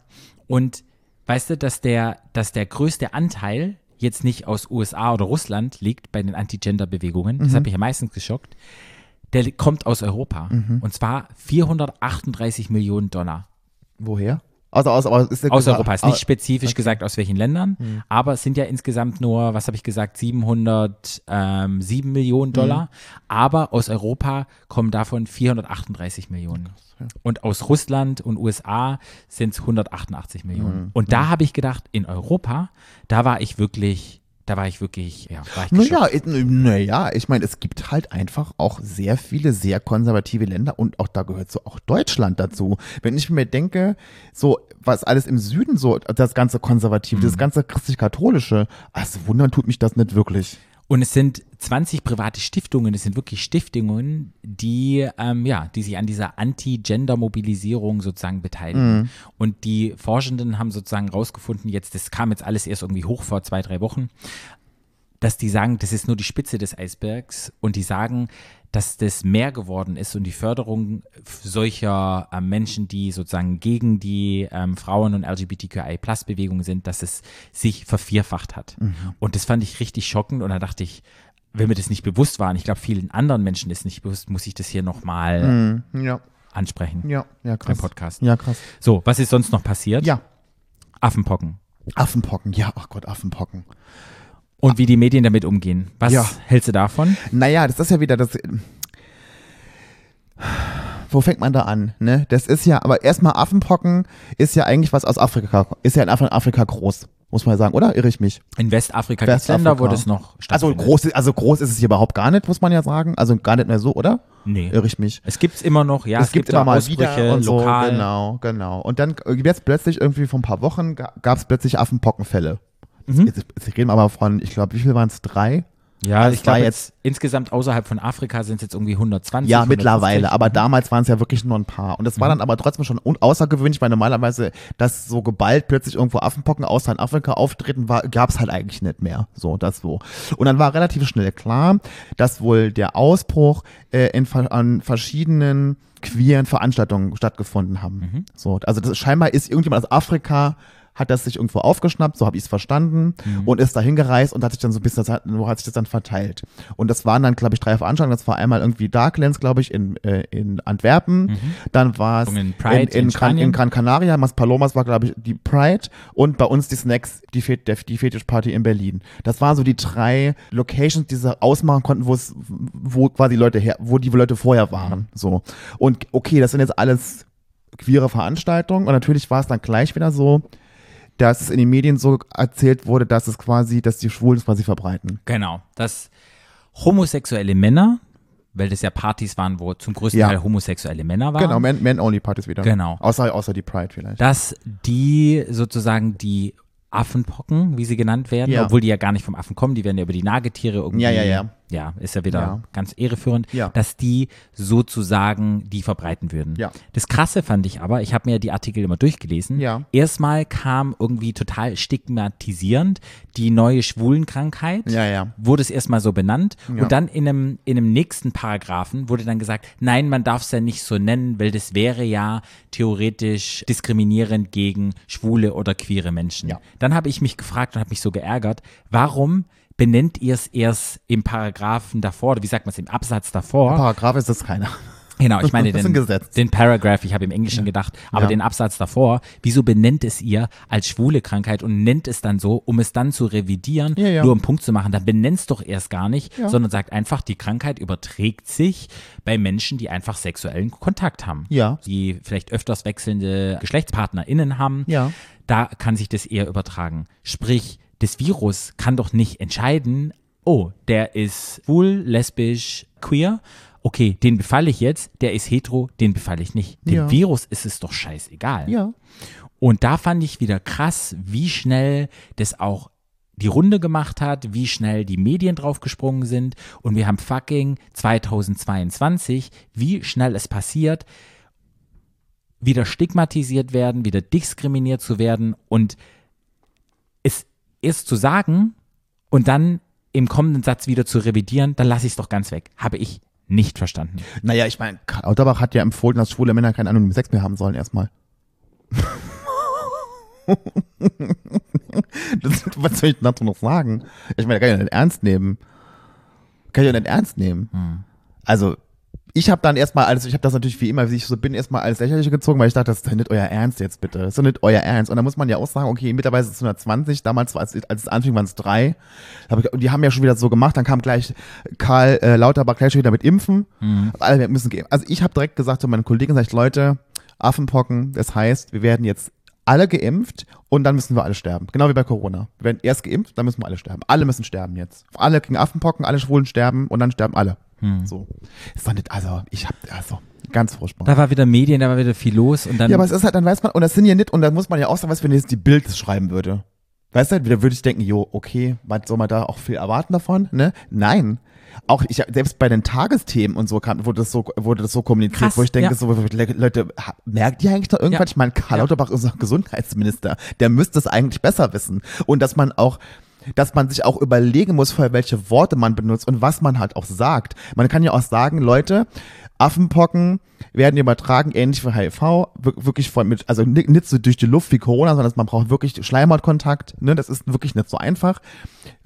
Und weißt du, dass der, dass der größte Anteil jetzt nicht aus USA oder Russland liegt bei den Anti-Gender-Bewegungen, das hat mich am meisten geschockt, der kommt aus Europa. Und zwar 438 Millionen Dollar. Woher? Also aus, aber ist Aus Europa. Ist nicht spezifisch gesagt, aus welchen Ländern, aber es sind ja insgesamt nur, was habe ich gesagt, 707 Millionen Dollar. Aber aus Europa kommen davon 438 Millionen. Und aus Russland und USA sind es 188 Millionen. Und da habe ich gedacht, in Europa, da war ich wirklich, da war ich wirklich, ja, war ich Naja, naja, ich meine, es gibt halt einfach auch sehr viele sehr konservative Länder und auch da gehört so auch Deutschland dazu. Wenn ich mir denke, so was alles im Süden so, das ganze Konservative, Mhm. das ganze christlich-katholische, also wundern tut mich das nicht wirklich. Und es sind 20 private Stiftungen, es sind wirklich Stiftungen, die, ähm, ja, die sich an dieser Anti-Gender-Mobilisierung sozusagen beteiligen. Und die Forschenden haben sozusagen rausgefunden, jetzt, das kam jetzt alles erst irgendwie hoch vor zwei, drei Wochen, dass die sagen, das ist nur die Spitze des Eisbergs und die sagen, dass das mehr geworden ist und die Förderung solcher äh, Menschen, die sozusagen gegen die ähm, Frauen- und LGBTQI-Plus-Bewegung sind, dass es sich vervierfacht hat. Und das fand ich richtig schockend und da dachte ich, wenn mir das nicht bewusst war, und ich glaube vielen anderen Menschen ist nicht bewusst, muss ich das hier nochmal Mhm. Ja, ansprechen ja, ja, im krass. Podcast. Ja, krass. So, was ist sonst noch passiert? Ja, Affenpocken. Affenpocken. Ja, ach Gott, Affenpocken. Und wie die Medien damit umgehen. Was Ja. hältst du davon? Naja, das ist ja wieder das. Wo fängt man da an? Ne? Das ist ja, aber erstmal Affenpocken ist ja eigentlich was aus Afrika, ist ja in Af- Afrika groß, muss man sagen, oder? Irre ich mich? In Westafrika gibt es Länder, wo das noch Also stattfindet. groß, also groß ist es hier überhaupt gar nicht, muss man ja sagen. Also gar nicht mehr so, oder? Nee. Irre ich mich. Es gibt es immer noch, ja. es, gibt, immer auch mal Ausbrüche wieder und lokal. so, genau, genau. Und dann äh, jetzt plötzlich irgendwie vor ein paar Wochen gab es plötzlich Affenpockenfälle. Mhm. Jetzt, jetzt reden wir aber von, ich glaube, wie viel waren es? Drei? Ja, Das ich glaube war jetzt insgesamt außerhalb von Afrika sind es jetzt irgendwie 120. Ja, 150. mittlerweile, aber damals waren es ja wirklich nur ein paar. Und das Mhm. war dann aber trotzdem schon außergewöhnlich, weil normalerweise, dass so geballt plötzlich irgendwo Affenpocken außer in Afrika auftreten gab es halt eigentlich nicht mehr. So, das so. Und dann war relativ schnell klar, dass wohl der Ausbruch äh, in, an verschiedenen queeren Veranstaltungen stattgefunden haben. Mhm. So, also das, scheinbar ist irgendjemand aus Afrika hat das sich irgendwo aufgeschnappt, so habe ich es verstanden, Mhm. und ist dahin gereist und hat sich dann so ein bisschen, wo hat sich das dann verteilt. Und das waren dann, glaube ich, drei Veranstaltungen. Das war einmal irgendwie Darklands, glaube ich, in, äh, in Antwerpen. Dann war es in in, in, Gran, in Gran Canaria, Mas Palomas war, glaube ich, die Pride und bei uns die Snacks, die, Fet der, die Fetischparty in Berlin. Das waren so die drei Locations, die sie ausmachen konnten, wo es, wo quasi Leute her, wo die Leute vorher waren. So. Und okay, das sind jetzt alles queere Veranstaltungen und natürlich war es dann gleich wieder so, dass es in den Medien so erzählt wurde, dass es quasi, dass die Schwulen es quasi verbreiten. Genau, dass homosexuelle Männer, weil das ja Partys waren, wo zum größten Ja. Teil homosexuelle Männer waren, Genau, Men-Only-Partys wieder. Genau. Außer, außer die Pride vielleicht. dass die sozusagen die Affenpocken, wie sie genannt werden, Ja. obwohl die ja gar nicht vom Affen kommen, die werden ja über die Nagetiere irgendwie. Ja, ja, ja. Ja, ist ja wieder Ja. ganz irreführend, Ja. dass die sozusagen die verbreiten würden. Ja. Das Krasse fand ich aber, ich habe mir ja die Artikel immer durchgelesen. Ja. Erstmal kam irgendwie total stigmatisierend die neue Schwulenkrankheit. Ja, ja. Wurde es erstmal so benannt. Und dann in einem, in einem nächsten Paragraphen wurde dann gesagt, nein, man darf es ja nicht so nennen, weil das wäre ja theoretisch diskriminierend gegen schwule oder queere Menschen. Ja. Dann habe ich mich gefragt und habe mich so geärgert, warum benennt ihr es erst im Paragraphen davor, oder wie sagt man es, im Absatz davor? Paragraph ist das keiner. Genau, ich meine den, den Paragraph, ich habe im Englischen gedacht, aber Ja. den Absatz davor, wieso benennt es ihr als schwule Krankheit und nennt es dann so, um es dann zu revidieren, Ja, ja. nur um Punkt zu machen, dann benennt es doch erst gar nicht, Ja. sondern sagt einfach, die Krankheit überträgt sich bei Menschen, die einfach sexuellen Kontakt haben. Ja. Die vielleicht öfters wechselnde GeschlechtspartnerInnen haben. Ja. Da kann sich das eher übertragen. Sprich, das Virus kann doch nicht entscheiden, oh, der ist schwul, lesbisch, queer. Okay, den befalle ich jetzt, der ist hetero, den befalle ich nicht. Dem Ja. Virus ist es doch scheißegal. Ja. Und da fand ich wieder krass, wie schnell das auch die Runde gemacht hat, wie schnell die Medien draufgesprungen sind. Und wir haben fucking 2022, wie schnell es passiert, wieder stigmatisiert werden, wieder diskriminiert zu werden und es erst zu sagen und dann im kommenden Satz wieder zu revidieren, dann lasse ich es doch ganz weg. Habe ich nicht verstanden. Naja, ich meine, Karl Lauterbach hat ja empfohlen, dass schwule Männer keinen anonymen Sex mehr haben sollen erstmal. das, was soll ich dazu noch sagen? Ich meine, kann ich ja nicht ernst nehmen. Kann ich ja nicht ernst nehmen. Also, ich habe dann erstmal alles, ich habe das natürlich wie immer, wie ich so bin, erstmal alles lächerliche gezogen, weil ich dachte, das ist doch nicht euer Ernst jetzt bitte. Das ist doch nicht euer Ernst. Und da muss man ja auch sagen, okay, mittlerweile ist es 120, damals, war es, als es anfing, waren es drei. Und die haben ja schon wieder so gemacht, dann kam gleich Karl äh, Lauterbach gleich schon wieder mit Impfen. Alle wir müssen gehen. Also ich habe direkt gesagt zu meinen Kollegen, sag ich, Leute, Affenpocken, das heißt, wir werden jetzt alle geimpft und dann müssen wir alle sterben. Genau wie bei Corona. Wir werden erst geimpft, dann müssen wir alle sterben. Alle müssen sterben jetzt. Alle kriegen Affenpocken, alle Schwulen sterben und dann sterben alle. So. Ist doch nicht, also ich hab, also ganz furchtbar. Da war wieder Medien, da war wieder viel los und dann Ja, aber es ist halt, dann weiß man, und das sind ja nicht, und da muss man ja auch sagen, was wenn jetzt die Bild schreiben würde. Weißt du, da würde ich denken, jo, okay, was soll man da auch viel erwarten davon? Ne? Nein. Auch ich, selbst bei den Tagesthemen und so kam, wurde das so, wurde das so kommuniziert, Krass, wo ich denke, ja. so, Leute, merkt ihr eigentlich noch irgendwas? Ja. Ich meine, Karl Ja. Lauterbach ist unser Gesundheitsminister. Der müsste es eigentlich besser wissen. Und dass man auch, dass man sich auch überlegen muss, vorher, welche Worte man benutzt und was man halt auch sagt. Man kann ja auch sagen, Leute, Affenpocken werden übertragen, ähnlich wie HIV, wir- wirklich von mit, also ni- nicht so durch die Luft wie Corona, sondern man braucht wirklich Schleimhautkontakt, ne, das ist wirklich nicht so einfach.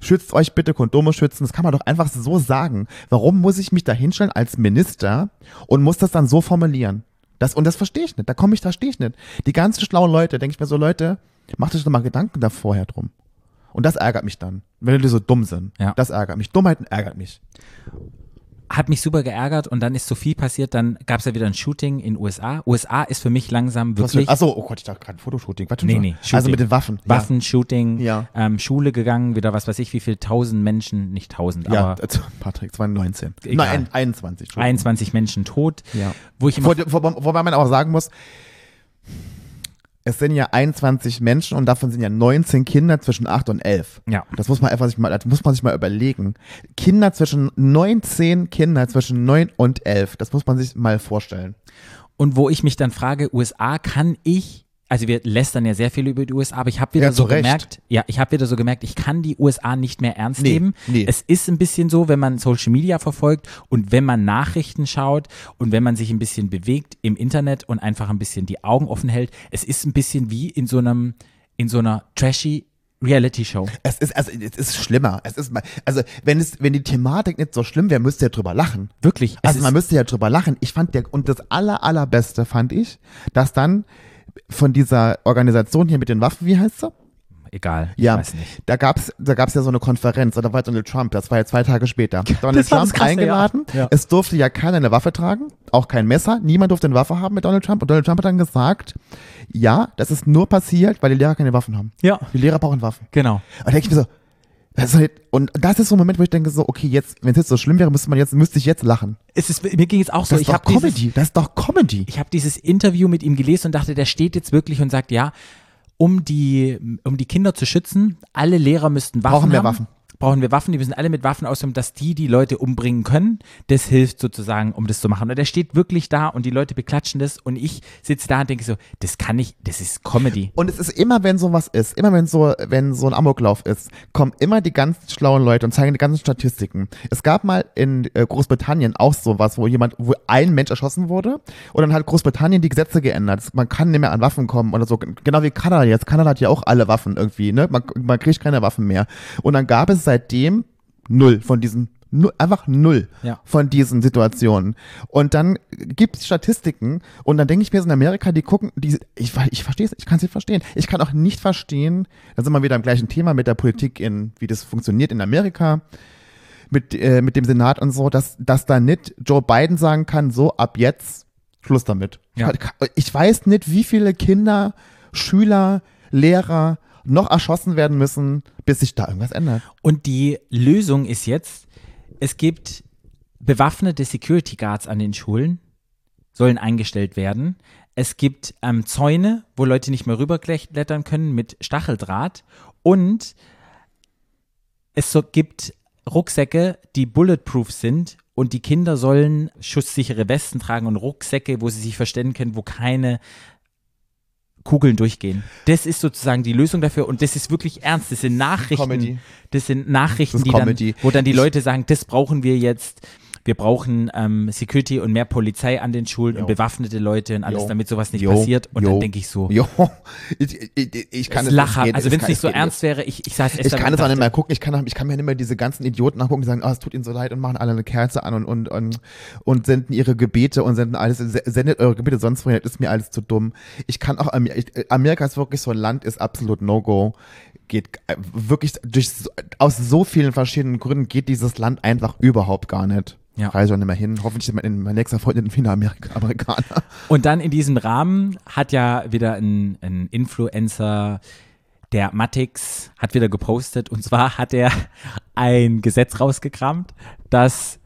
Schützt euch bitte, Kondome schützen, das kann man doch einfach so sagen. Warum muss ich mich da hinstellen als Minister und muss das dann so formulieren? Das, und das verstehe ich nicht, da komme ich, da stehe ich nicht. Die ganzen schlauen Leute, denke ich mir so, Leute, macht euch doch mal Gedanken da vorher drum. Und das ärgert mich dann, wenn die so dumm sind. Ja. Das ärgert mich. Dummheiten ärgert mich. Hat mich super geärgert und dann ist so viel passiert, dann gab es ja wieder ein Shooting in USA. USA ist für mich langsam wirklich Achso, oh Gott, ich dachte gerade Fotoshooting. Was Nee, schon? nee, Also Shooting. mit den Waffen. Waffen, Shooting, Ja. ähm, Schule gegangen, wieder was weiß ich, wie viel tausend Menschen, nicht tausend, Ja, ja aber äh, Patrick, 2019. Egal. Nein, 21. Entschuldigung. 21 Menschen tot. Ja. Wo ich immer Wo, wo, wobei man auch sagen muss, es sind ja 21 Menschen und davon sind ja 19 Kinder zwischen 8 und 11. Ja. Das muss man einfach sich mal, das muss man sich mal überlegen. Kinder zwischen 19 Kinder zwischen 9 und 11, das muss man sich mal vorstellen. Und wo ich mich dann frage, USA kann ich, also wir lästern ja sehr viel über die USA, aber ich habe wieder Ja, so Recht. gemerkt, ja, ich habe wieder so gemerkt, ich kann die USA nicht mehr ernst Nee, nehmen. nee. Es ist ein bisschen so, wenn man Social Media verfolgt und wenn man Nachrichten schaut und wenn man sich ein bisschen bewegt im Internet und einfach ein bisschen die Augen offen hält, es ist ein bisschen wie in so einem, in so einer trashy Reality Show. Es ist, also, es ist schlimmer. Es ist also, wenn es, wenn die Thematik nicht so schlimm wäre, müsst ihr drüber lachen. Wirklich. Also man müsste ja drüber lachen. Ich fand der, und das aller, allerbeste fand ich, dass dann von dieser Organisation hier mit den Waffen, wie heißt sie? egal, ich Ja, weiß nicht. da gab's, da gab's ja so eine Konferenz, oder war Donald Trump, das war ja zwei Tage später. Donald Das Trump Krasse, eingeladen, ja. Ja. es durfte ja keiner eine Waffe tragen, auch kein Messer, niemand durfte eine Waffe haben mit Donald Trump und Donald Trump hat dann gesagt, ja, das ist nur passiert, weil die Lehrer keine Waffen haben. Ja, Die Lehrer brauchen Waffen. genau. Und da denke ich mir so, das halt, und das ist so ein Moment, wo ich denke so, okay, jetzt, wenn es jetzt so schlimm wäre, müsste man jetzt, müsste ich jetzt lachen. Es ist, mir ging es auch so. Das ist ich doch habe dieses, Comedy, das ist doch Comedy. ich habe dieses Interview mit ihm gelesen und dachte, der steht jetzt wirklich und sagt, ja, um die, um die Kinder zu schützen, alle Lehrer müssten Waffen Brauchen wir haben. Waffen. Brauchen wir Waffen, die müssen alle mit Waffen auskommen, dass die die Leute umbringen können. Das hilft sozusagen, um das zu machen. Und der steht wirklich da und die Leute beklatschen das und ich sitze da und denke so, das kann ich, das ist Comedy. Und es ist immer, wenn sowas ist, immer wenn so, wenn so ein Amoklauf ist, kommen immer die ganz schlauen Leute und zeigen die ganzen Statistiken. Es gab mal in äh, Großbritannien auch sowas, wo jemand, wo ein Mensch erschossen wurde und dann hat Großbritannien die Gesetze geändert. Man kann nicht mehr an Waffen kommen oder so. Genau wie Kanada jetzt. Kanada hat ja auch alle Waffen irgendwie, ne? Man, man kriegt keine Waffen mehr. Und dann gab es seitdem null von diesen Null, einfach null Ja. von diesen Situationen. Und dann gibt es Statistiken und dann denke ich mir so in Amerika, die gucken, die, ich, ich verstehe es, ich kann es nicht verstehen. Ich kann auch nicht verstehen, da sind wir wieder im gleichen Thema mit der Politik in, wie das funktioniert in Amerika, mit, äh, mit dem Senat und so, dass, dass da nicht Joe Biden sagen kann, so ab jetzt Schluss damit. Ja. Ich weiß nicht, wie viele Kinder, Schüler, Lehrer noch erschossen werden müssen, bis sich da irgendwas ändert. Und die Lösung ist jetzt, es gibt bewaffnete Security Guards an den Schulen, sollen eingestellt werden. Es gibt ähm, Zäune, wo Leute nicht mehr rüberklettern können mit Stacheldraht. Und es so gibt Rucksäcke, die bulletproof sind. Und die Kinder sollen schusssichere Westen tragen und Rucksäcke, wo sie sich verstecken können, wo keine Kugeln durchgehen. Das ist sozusagen die Lösung dafür und das ist wirklich ernst. Das sind Nachrichten. Comedy. Das sind Nachrichten, Das die dann, wo dann die Leute sagen, das brauchen wir jetzt. Wir brauchen ähm, Security und mehr Polizei an den Schulen Jo. und bewaffnete Leute und alles, Jo. damit sowas nicht Jo. passiert. Und dann denke ich so, Jo, ich, ich, ich kann es lacher. geht- Also wenn es nicht so ernst wäre, ich, ich saß Ich kann es auch nicht mehr gucken, ich kann, ich kann mir nicht mehr diese ganzen Idioten nachgucken, die sagen, oh, es tut ihnen so leid und machen alle eine Kerze an und, und, und, und senden ihre Gebete und senden alles, se- sendet eure Gebete sonst wohin, das ist mir alles zu dumm. Ich kann auch, Amerika ist wirklich so ein Land, ist absolut No-Go. Geht äh, wirklich durch, aus so vielen verschiedenen Gründen geht dieses Land einfach überhaupt gar nicht. Ja. Reise auch nicht mehr hin. Hoffentlich ist mein, mein nächster Freund ein Amerikaner. Und dann in diesem Rahmen hat ja wieder ein, ein Influencer, der Matix, hat wieder gepostet. Und zwar hat er ein Gesetz rausgekramt, dass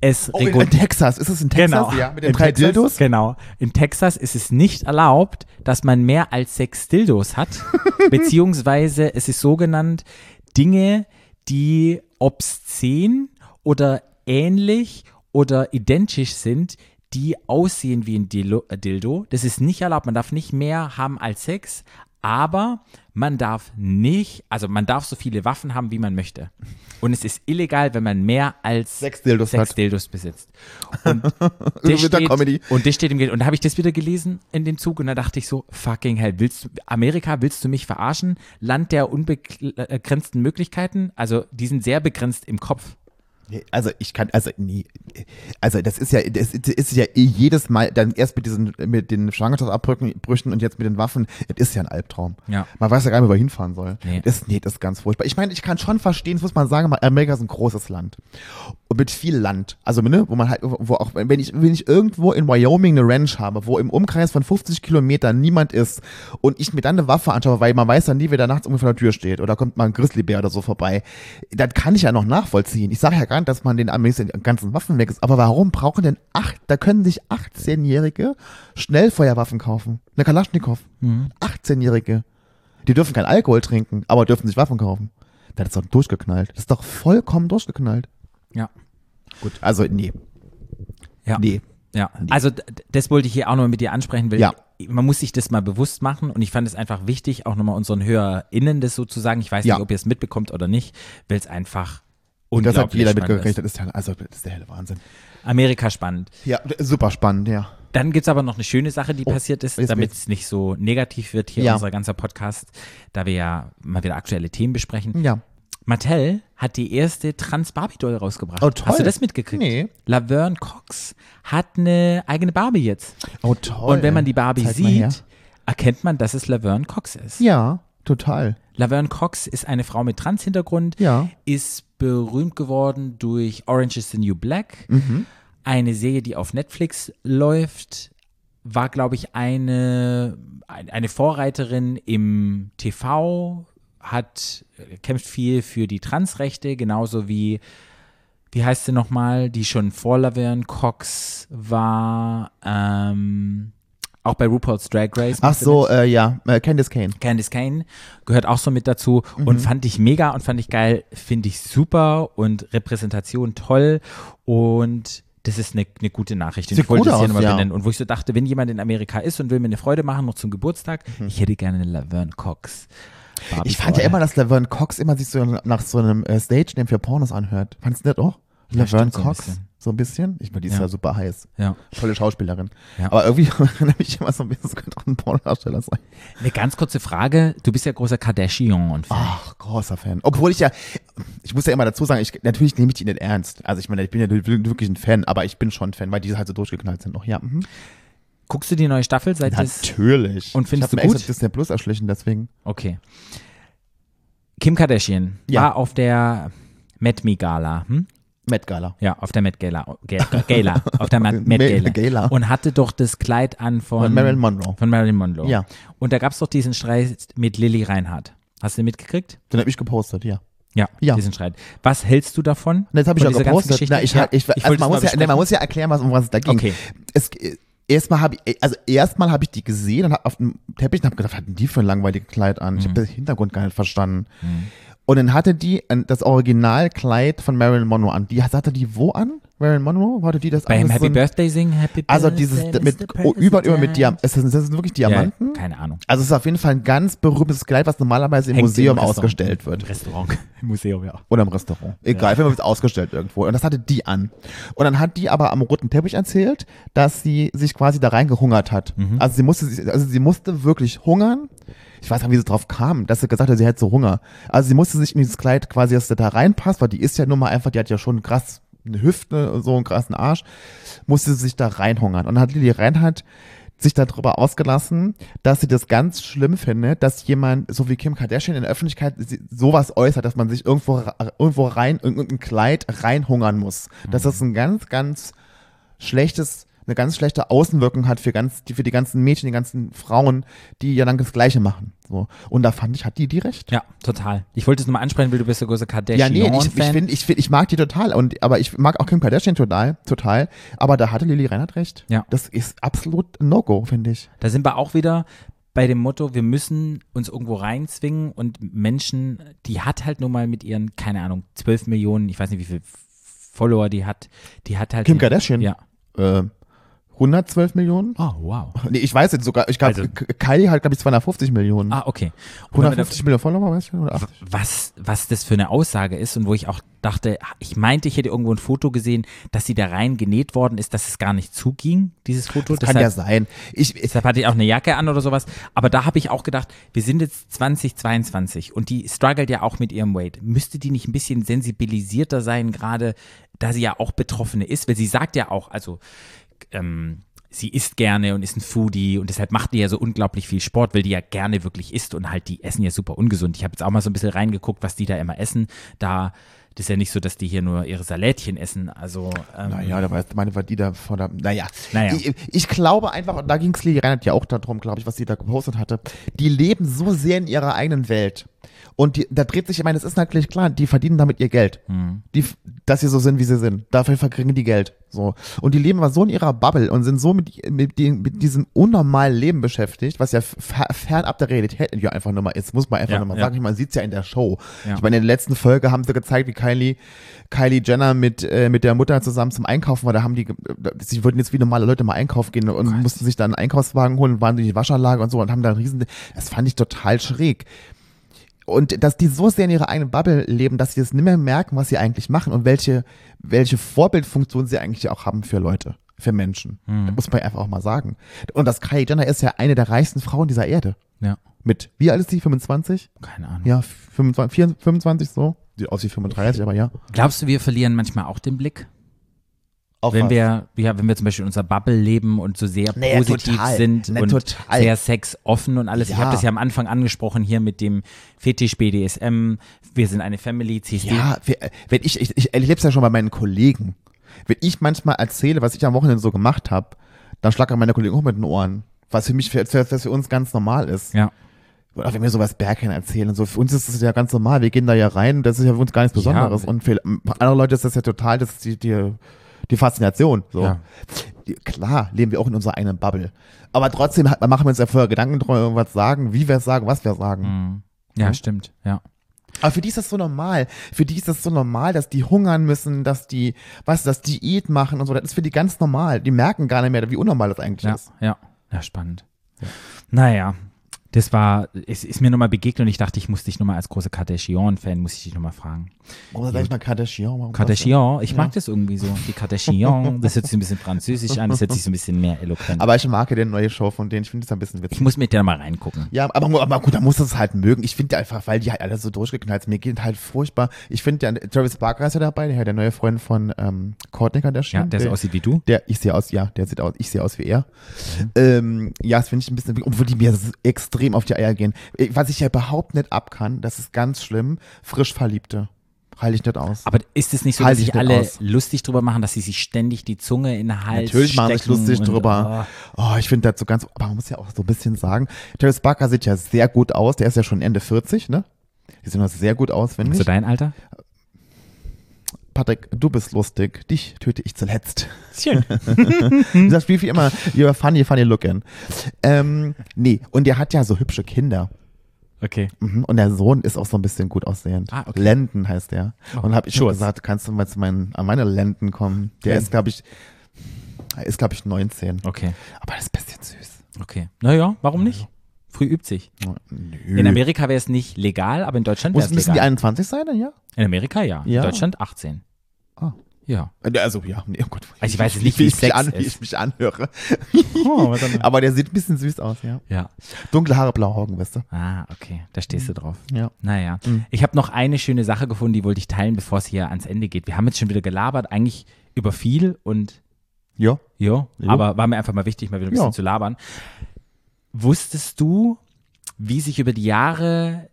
es Oh, in, in Texas. Ist es in Texas? Genau. Ja, mit den In drei Texas, Dildos? Genau. In Texas ist es nicht erlaubt, dass man mehr als sechs Dildos hat, beziehungsweise es ist so genannt, Dinge, die obszön oder ähnlich oder identisch sind, die aussehen wie ein äh, Dildo. Das ist nicht erlaubt. Man darf nicht mehr haben als sechs, aber man darf nicht, also man darf so viele Waffen haben, wie man möchte. Und es ist illegal, wenn man mehr als Sechs Dildos sechs. Dildos besitzt. Und das steht, Comedy. und das steht im Geld. Und da habe ich das wieder gelesen in dem Zug und da dachte ich so, fucking hell, willst du, Amerika, willst du mich verarschen? Land der unbegrenzten Möglichkeiten? Also, die sind sehr begrenzt im Kopf. Also ich kann, also nee, also das ist ja, das ist ja eh jedes Mal, dann erst mit diesen, mit den Schwangerschaftsabbrüchen und jetzt mit den Waffen, das ist ja ein Albtraum. Ja. Man weiß ja gar nicht, wo man hinfahren soll. Nee. Das, nee, das ist ganz furchtbar. Ich meine, ich kann schon verstehen, das muss man sagen, Amerika ist ein großes Land. Und mit viel Land. Also, ne, wo man halt, wo auch, wenn ich, wenn ich irgendwo in Wyoming eine Ranch habe, wo im Umkreis von 50 Kilometern niemand ist und ich mir dann eine Waffe anschaue, weil man weiß ja nie, wer da nachts irgendwie vor der Tür steht oder kommt mal ein Grizzlybär oder so vorbei, dann kann ich ja noch nachvollziehen. Ich sage ja gar nicht, dass man den Amis den ganzen Waffen weg ist, aber warum brauchen denn acht, da können sich 18-Jährige Schnellfeuerwaffen kaufen. Eine Kalaschnikow. 18-Jährige. Die dürfen kein Alkohol trinken, aber dürfen sich Waffen kaufen. Das ist doch durchgeknallt. Das ist doch vollkommen durchgeknallt. Ja. Gut, also nee. Ja. Nee. Ja, also das wollte ich hier auch noch mit dir ansprechen, weil Ja. man muss sich das mal bewusst machen und ich fand es einfach wichtig, auch nochmal unseren HörerInnen das sozusagen. Ich weiß Ja. nicht, ob ihr es mitbekommt oder nicht, weil es einfach Und das hat jeder mitgekriegt. ist. Das ist also, das ist der helle Wahnsinn. Amerika spannend. Ja, super spannend, ja. Dann gibt es aber noch eine schöne Sache, die Oh, passiert ist, damit es nicht so negativ wird hier Ja. unser ganzer Podcast, da wir ja mal wieder aktuelle Themen besprechen. Ja. Mattel hat die erste Trans-Barbie-Doll rausgebracht. Oh, toll. Hast du das mitgekriegt? Nee. Laverne Cox hat eine eigene Barbie jetzt. Oh, toll. Und wenn man die Barbie Zeig sieht, erkennt man, dass es Laverne Cox ist. Ja, total. Laverne Cox ist eine Frau mit Trans-Hintergrund, Ja. ist berühmt geworden durch Orange is the New Black, Mhm. eine Serie, die auf Netflix läuft, war, glaube ich, eine, ein- eine Vorreiterin im TV, hat kämpft viel für die Transrechte, genauso wie, wie heißt sie nochmal, die schon vor Laverne Cox war, ähm, auch bei RuPaul's Drag Race. Ach so, äh, ja, äh, Candice Kane. Candice Kane gehört auch so mit dazu und fand ich mega und fand ich geil, finde ich super und Repräsentation toll und das ist eine, eine gute Nachricht. Und Sieht ich wollte das hier aus, nochmal ja. benennen. Und wo ich so dachte, wenn jemand in Amerika ist und will mir eine Freude machen, noch zum Geburtstag, ich hätte gerne eine Laverne Cox. Barbie Ich fand ja immer, dass Laverne Cox immer sich so nach so einem äh, Stage-Name für Pornos anhört. Fandest du das auch? Laverne so ein Cox? bisschen. So ein bisschen? Ich meine, die ist ja. Ja. super heiß. Ja. Tolle Schauspielerin. Ja. Aber irgendwie erinnere ich immer so ein bisschen, das könnte auch ein Pornodarsteller sein. Eine ganz kurze Frage. Du bist ja großer Kardashian-Fan. Ach, großer Fan. Obwohl ich ja, ich muss ja immer dazu sagen, ich, natürlich nehme ich die nicht ernst. Also ich meine, ich bin ja wirklich ein Fan, aber ich bin schon ein Fan, weil die halt so durchgeknallt sind noch. Ja, mhm. Guckst du die neue Staffel seit natürlich. Und findest ich du gut? extra Disney Plus erschlichen, deswegen. Okay. Kim Kardashian Ja. war auf der Met Me Gala. Hm? Met Gala. Ja, auf der Met Gala. Ga- Gala auf der Met Met Me- Gala. Gala. Und hatte doch das Kleid an von, Von Marilyn Monroe. Von Marilyn Monroe. Ja. Und da gab es doch diesen Streit mit Lilly Reinhardt. Hast du den mitgekriegt? Den habe ich gepostet, ja. Ja, Ja. diesen Streit. Was hältst du davon? Jetzt habe ich ja gepostet. Na, ich, Ja, ich, ich also man, muss ja, nee, man muss ja erklären, was, um was es da ging. Okay. Es, erstmal habe ich, also erstmal habe ich die gesehen und hab auf dem Teppich und habe gedacht, was hatten die für ein langweiliges Kleid an? Mhm. Ich habe den Hintergrund gar nicht verstanden. Und dann hatte die das Originalkleid von Marilyn Monroe an. Die hatte die wo an? Marilyn Monroe? Hatte die das Beim an? Das ist Happy so Birthday singen, Happy Also Birthday, dieses Mr. mit über und über mit Diamanten. Ist das, ist das wirklich Ja, Diamanten? keine Ahnung. Also es ist auf jeden Fall ein ganz berühmtes Kleid, was normalerweise im Hängt Museum Restaurant. ausgestellt wird. Im Restaurant. Im Museum, ja. Oder im Restaurant. Egal, Fall wird es ausgestellt irgendwo. Und das hatte die an. Und dann hat die aber am roten Teppich erzählt, dass sie sich quasi da reingehungert hat. Mhm. Also sie musste, also sie musste wirklich hungern. Ich weiß gar nicht, wie sie drauf kam, dass sie gesagt hat, sie hätte so Hunger. Also sie musste sich in dieses Kleid quasi, dass sie da reinpasst, weil die ist ja nun mal einfach, die hat ja schon krass eine Hüfte und so einen krassen Arsch, musste sie sich da reinhungern. Und dann hat Lili Reinhardt sich darüber ausgelassen, dass sie das ganz schlimm findet, dass jemand, so wie Kim Kardashian in der Öffentlichkeit sowas äußert, dass man sich irgendwo, irgendwo rein, in irgendein Kleid reinhungern muss. Dass das ein ganz, ganz schlechtes eine ganz schlechte Außenwirkung hat für ganz, die, für die ganzen Mädchen, die ganzen Frauen, die ja dann das Gleiche machen. So. Und da fand ich, hat die die recht. Ja, total. Ich wollte es nochmal ansprechen, weil du bist der große Ja, Kardashian-Fan. nee, ich, ich finde, ich, find, ich mag die total. Und, aber ich mag auch Kim Kardashian total, total. Aber da hatte Lili Reinhardt recht. Ja. Das ist absolut No-Go, finde ich. Da sind wir auch wieder bei dem Motto, wir müssen uns irgendwo reinzwingen und Menschen, die hat halt nun mal mit ihren, keine Ahnung, 12 Millionen, ich weiß nicht, wie viel Follower die hat, die hat halt. Kim Kardashian? Ja. Äh, 112 Millionen? Oh, wow. Nee, ich weiß jetzt sogar, ich glaube, Also- Kylie hat, glaube ich, 250 Millionen. Ah, okay. Und wenn wir da- 150 Millionen Follower, weißt du? Oder 80? was, was das für eine Aussage ist und wo ich auch dachte, ich meinte, ich hätte irgendwo ein Foto gesehen, dass sie da rein genäht worden ist, dass es gar nicht zuging, dieses Foto. Kann ja sein. Ich, ich, Deshalb hatte ich auch eine Jacke an oder sowas. Aber da habe ich auch gedacht, wir sind jetzt 2022 und die struggelt ja auch mit ihrem Weight. Müsste die nicht ein bisschen sensibilisierter sein, gerade da sie ja auch Betroffene ist? Weil sie sagt ja auch, also ähm, sie isst gerne und ist ein Foodie und deshalb macht die ja so unglaublich viel Sport, weil die ja gerne wirklich isst und halt die essen ja super ungesund. Ich habe jetzt auch mal so ein bisschen reingeguckt, was die da immer essen. Da das ist ja nicht so, dass die hier nur ihre Salätchen essen. Also ähm, naja, da war, meine war die da vor der, naja. Naja. Ich, ich glaube einfach, und da ging es Lili Reinhardt ja auch darum, glaube ich, was sie da gepostet hatte, die leben so sehr in ihrer eigenen Welt. Und die, da dreht sich, ich meine, es ist natürlich klar, die verdienen damit ihr Geld. Die, dass sie so sind, wie sie sind. Dafür verkriegen die Geld. So. Und die leben aber so in ihrer Bubble und sind so mit, mit, die, mit diesem unnormalen Leben beschäftigt, was ja fer- fernab der Realität ja einfach nur mal ist, muss man einfach Ja, nur mal ja. sagen. Ich meine, man sieht's ja in der Show. Ja. Ich meine, in der letzten Folge haben sie gezeigt, wie Kylie, Kylie Jenner mit, äh, mit der Mutter zusammen zum Einkaufen war. Da haben die, sie wollten jetzt wie normale Leute mal einkaufen gehen und mussten sich dann einen Einkaufswagen holen, waren durch die Waschanlage und so und haben da einen riesen, das fand ich total schräg. Und dass die so sehr in ihrer eigenen Bubble leben, dass sie das nicht mehr merken, was sie eigentlich machen und welche, welche Vorbildfunktion sie eigentlich auch haben für Leute, für Menschen. Das muss man einfach auch mal sagen. Und das Kylie Jenner ist ja eine der reichsten Frauen dieser Erde. ja, Mit, wie alt ist sie? 25? keine Ahnung. Ja, 25, 24, 25 so. Sieht aus wie 35, aber ja. Glaubst du, wir verlieren manchmal auch den Blick? Auf wenn was? wir, ja, wenn wir zum Beispiel in unserer Bubble leben und so sehr Naja, positiv total. sind Na, und total. sehr sexoffen und alles. Ich Ja. habe das ja am Anfang angesprochen hier mit dem Fetisch BDSM. Wir sind eine Family, CSD. Ja, wenn ich, ich, ich erlebe es ja schon bei meinen Kollegen. Wenn ich manchmal erzähle, was ich am Wochenende so gemacht habe, dann schlackern meine Kollegen auch mit den Ohren. Was für mich, für, für, für uns ganz normal ist. ja. Oder wenn wir sowas Bergheim erzählen und so, für uns ist das ja ganz normal. Wir gehen da ja rein, das ist ja für uns gar nichts Besonderes. Ja. und für andere Leute ist das ja total, das ist die, die, die Faszination. So. Ja. Klar, leben wir auch in unserer eigenen Bubble. Aber trotzdem hat- machen wir uns ja vorher Gedanken drüber, irgendwas sagen, wie wir es sagen, was wir sagen. Mhm. Ja, Mhm. stimmt. Ja. Aber für die ist das so normal. Für die ist das so normal, dass die hungern müssen, dass die, was, dass Diät machen und so. Das ist für die ganz normal. Die merken gar nicht mehr, wie unnormal das eigentlich Ja, ist. ja. Ja, spannend. Naja, das war, es ist mir nochmal begegnet und ich dachte, ich muss dich nochmal als großer Kardashian-Fan, muss ich dich nochmal fragen. Warum sag ich mal Kardashian? Warum Kardashian, ich Ja. mag das irgendwie so. Die Kardashian, das hört sich ein bisschen französisch an, das hört sich so ein bisschen mehr eloquent. Aber ich mag ja die neue Show von denen. Ich finde das ein bisschen witzig. ich muss mit dir mal reingucken. Ja, aber, aber gut, da muss es halt mögen. Ich finde einfach, weil die halt alle so durchgeknallt sind. Mir geht halt furchtbar. Ich finde ja, Travis Barker ist ja dabei, der, der neue Freund von ähm, Courtney Kardashian. Ja, der so aussieht wie du. Der, ich sehe aus, ja, der sieht aus, ich sehe aus wie er. Ähm, ja, das finde ich ein bisschen, obwohl die mir s- extrem auf die Eier gehen. Äh, Was ich ja überhaupt nicht ab kann, das ist ganz schlimm, frisch Verliebte. Halte ich nicht aus. Aber ist es nicht so, Halte dass ich sich alle aus. lustig drüber machen, dass sie sich ständig die Zunge in den Hals Natürlich machen sich lustig drüber. Oh, ich finde das so ganz, aber man muss ja auch so ein bisschen sagen, Travis Barker sieht ja sehr gut aus, der ist ja schon Ende 40, ne? Die sehen noch sehr gut aus, finde Oh, ich. zu dein Alter? Patrick, du bist lustig, dich töte ich zuletzt. Schön. Dieser Spiel wie immer, you're funny, funny looking. Ähm, nee, und der hat ja so hübsche Kinder. Okay. Mhm. Und der Sohn ist auch so ein bisschen gut aussehend. Ah, okay. Lenden heißt der. Oh, und habe ich schon gesagt, kannst du mal zu meinen, an meine Lenden kommen? Der Ja. ist, glaube ich, ist, glaube ich, 19. Okay. Aber das ist ein bisschen süß. Okay. Naja, warum nicht? Früh übt sich. Nö. In Amerika wäre es nicht legal, aber in Deutschland wäre es müssen die legal. 21 sein, dann, ja? In Amerika ja. Ja. In Deutschland 18. Ah. Ja. Äh, Also, ja, nee, oh Gott. Also ich weiß nicht, wie ich, mich an, wie ich mich anhöre. Oh? Aber der sieht ein bisschen süß aus, ja. Ja. Dunkle Haare, blaue Augen, weißt du? Ah, okay. Da stehst du drauf. Ja. Naja. Mhm. Ich habe noch eine schöne Sache gefunden, die wollte ich teilen, bevor es hier ans Ende geht. Wir haben jetzt schon wieder gelabert, eigentlich über viel und Ja. ja, aber war mir einfach mal wichtig, mal wieder ein bisschen Ja. zu labern. Wusstest du, wie sich über die Jahre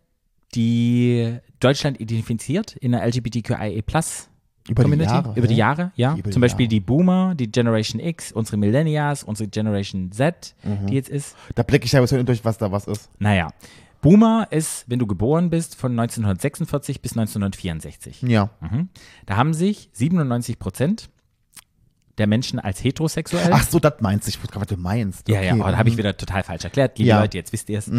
die Deutschland identifiziert in der LGBTQIA Plus Über die Community? Jahre, Über die? Jahre, ja. Die Zum Beispiel Jahre. die Boomer, die Generation X, unsere Millennials, unsere Generation Z, Mhm. die jetzt ist. Da blicke ich ja so durch, was da was ist. Naja, Boomer ist, wenn du geboren bist, von 1946 bis 1964. Ja. Mhm. Da haben sich 97 Prozent der Menschen als heterosexuell. Ach so, das meinst du. Ich wusste gerade, was du meinst. ja, ja, Okay. aber da habe ich wieder total falsch erklärt. Liebe Ja. Leute, jetzt wisst ihr es.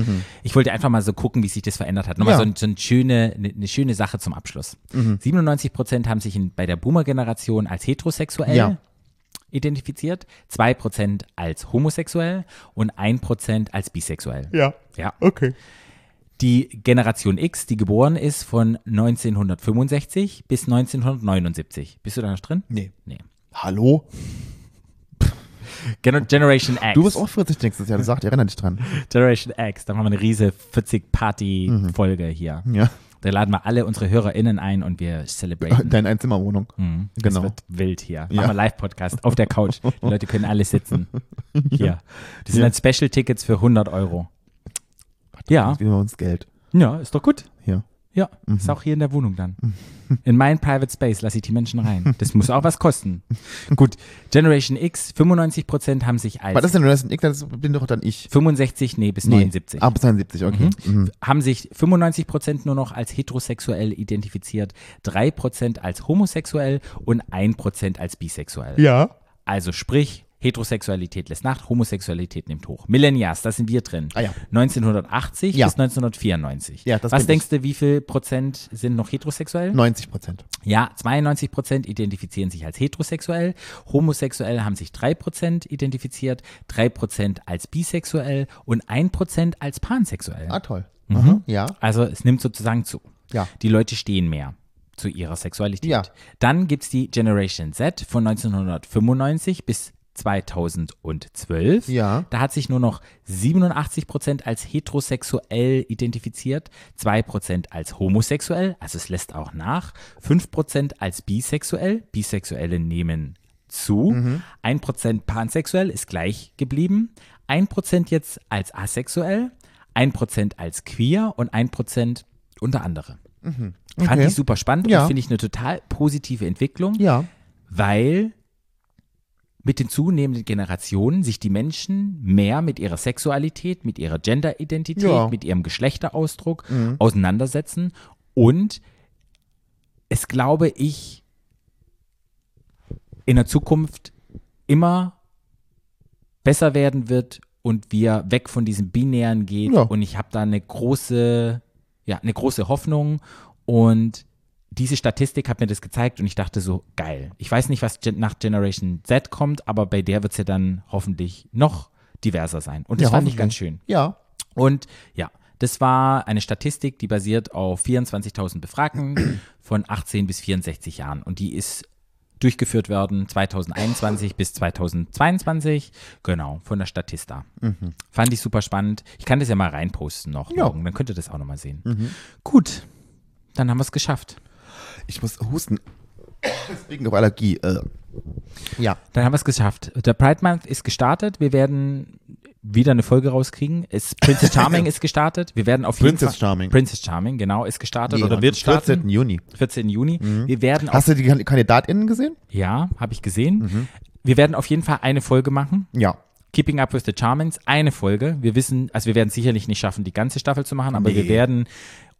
Ich wollte einfach mal so gucken, wie sich das verändert hat. Nochmal Ja. so, ein, so eine, schöne, eine, eine schöne Sache zum Abschluss. 97 Prozent haben sich in, bei der Boomer-Generation als heterosexuell Ja. identifiziert, 2 Prozent als homosexuell und 1 Prozent als bisexuell. Ja. Ja. Okay. Die Generation X, die geboren ist von 1965 bis 1979. Bist du da noch drin? Nee. Nee. Hallo? Gener Generation X. Du bist auch 40 nächstes Jahr, du sagst, erinnere dich dran. Generation X. Da machen wir eine riese 40-Party-Folge hier. Ja. Da laden wir alle unsere HörerInnen ein und wir celebraten. Deine Einzimmerwohnung. Mhm. Das Genau. wird wild hier. Machen Ja. wir Live-Podcast auf der Couch. Die Leute können alle sitzen. Hier. Das sind Ja. dann Special-Tickets für 100 Euro. Ja, Geben wir uns Geld. ja, ist doch gut. Ja. Ja, Mhm. ist auch hier in der Wohnung dann. In mein Private Space lasse ich die Menschen rein. Das muss auch was kosten. Gut, Generation X, 95% haben sich als Was ist denn Resident X? Das bin doch dann ich. 65, nee, bis 79. Ah, bis 79, okay. Mhm. haben sich 95% nur noch als heterosexuell identifiziert, 3% als homosexuell und 1% als bisexuell. Ja. Also sprich, Heterosexualität lässt nach, Homosexualität nimmt hoch. Millennials, da sind wir drin. Ah ja. 1980 Ja. bis 1994. Ja, das Was denkst du, wie viel Prozent sind noch heterosexuell? 90 Prozent. Ja, 92 Prozent identifizieren sich als heterosexuell, homosexuell haben sich 3 Prozent identifiziert, 3 Prozent als bisexuell und 1 Prozent als pansexuell. Ah, toll. Aha, ja. Also es nimmt sozusagen zu. Ja. Die Leute stehen mehr zu ihrer Sexualität. Ja. Dann gibt es die Generation Z von 1995 bis 2012. Ja. Da hat sich nur noch 87 Prozent als heterosexuell identifiziert, 2 Prozent als homosexuell, also es lässt auch nach, 5 Prozent als bisexuell, Bisexuelle nehmen zu, Mhm. 1 Prozent pansexuell ist gleich geblieben, 1 Prozent jetzt als asexuell, 1 Prozent als queer und 1 Prozent unter andere. Fand Mhm. Okay. ich super spannend Ja. und finde ich eine total positive Entwicklung Ja. weil mit den zunehmenden Generationen sich die Menschen mehr mit ihrer Sexualität, mit ihrer Genderidentität, Ja. mit ihrem Geschlechterausdruck auseinandersetzen und es glaube ich in der Zukunft immer besser werden wird und wir weg von diesem binären gehen Ja. und ich habe da eine große ja, eine große Hoffnung und diese Statistik hat mir das gezeigt und ich dachte so, geil. Ich weiß nicht, was nach Generation Z kommt, aber bei der wird es ja dann hoffentlich noch diverser sein. Und das Ja, fand ich ganz schön. Ja. Und ja, das war eine Statistik, die basiert auf 24.000 Befragten von 18 bis 64 Jahren. Und die ist durchgeführt worden 2021 bis 2022. Genau, von der Statista. Fand ich super spannend. Ich kann das ja mal reinposten noch Ja. morgen, dann könnt ihr das auch nochmal sehen. Gut, dann haben wir es geschafft. Ich muss husten. Wegen auf Allergie. Äh. Ja. Dann haben wir es geschafft. Der Pride Month ist gestartet. Wir werden wieder eine Folge rauskriegen. Es, Princess Charming ist gestartet. Wir werden auf jeden Princess Fall, Charming. Princess Charming, genau, ist gestartet Nee, oder wird starten. 14. Juni. 14. Juni. Wir werden Hast du die Kan- KandidatInnen gesehen? ja, habe ich gesehen. Mhm. Wir werden auf jeden Fall eine Folge machen. Ja. Keeping Up with the Charmings, eine Folge. Wir wissen, also wir werden sicherlich nicht schaffen, die ganze Staffel zu machen, aber wir Nee. werden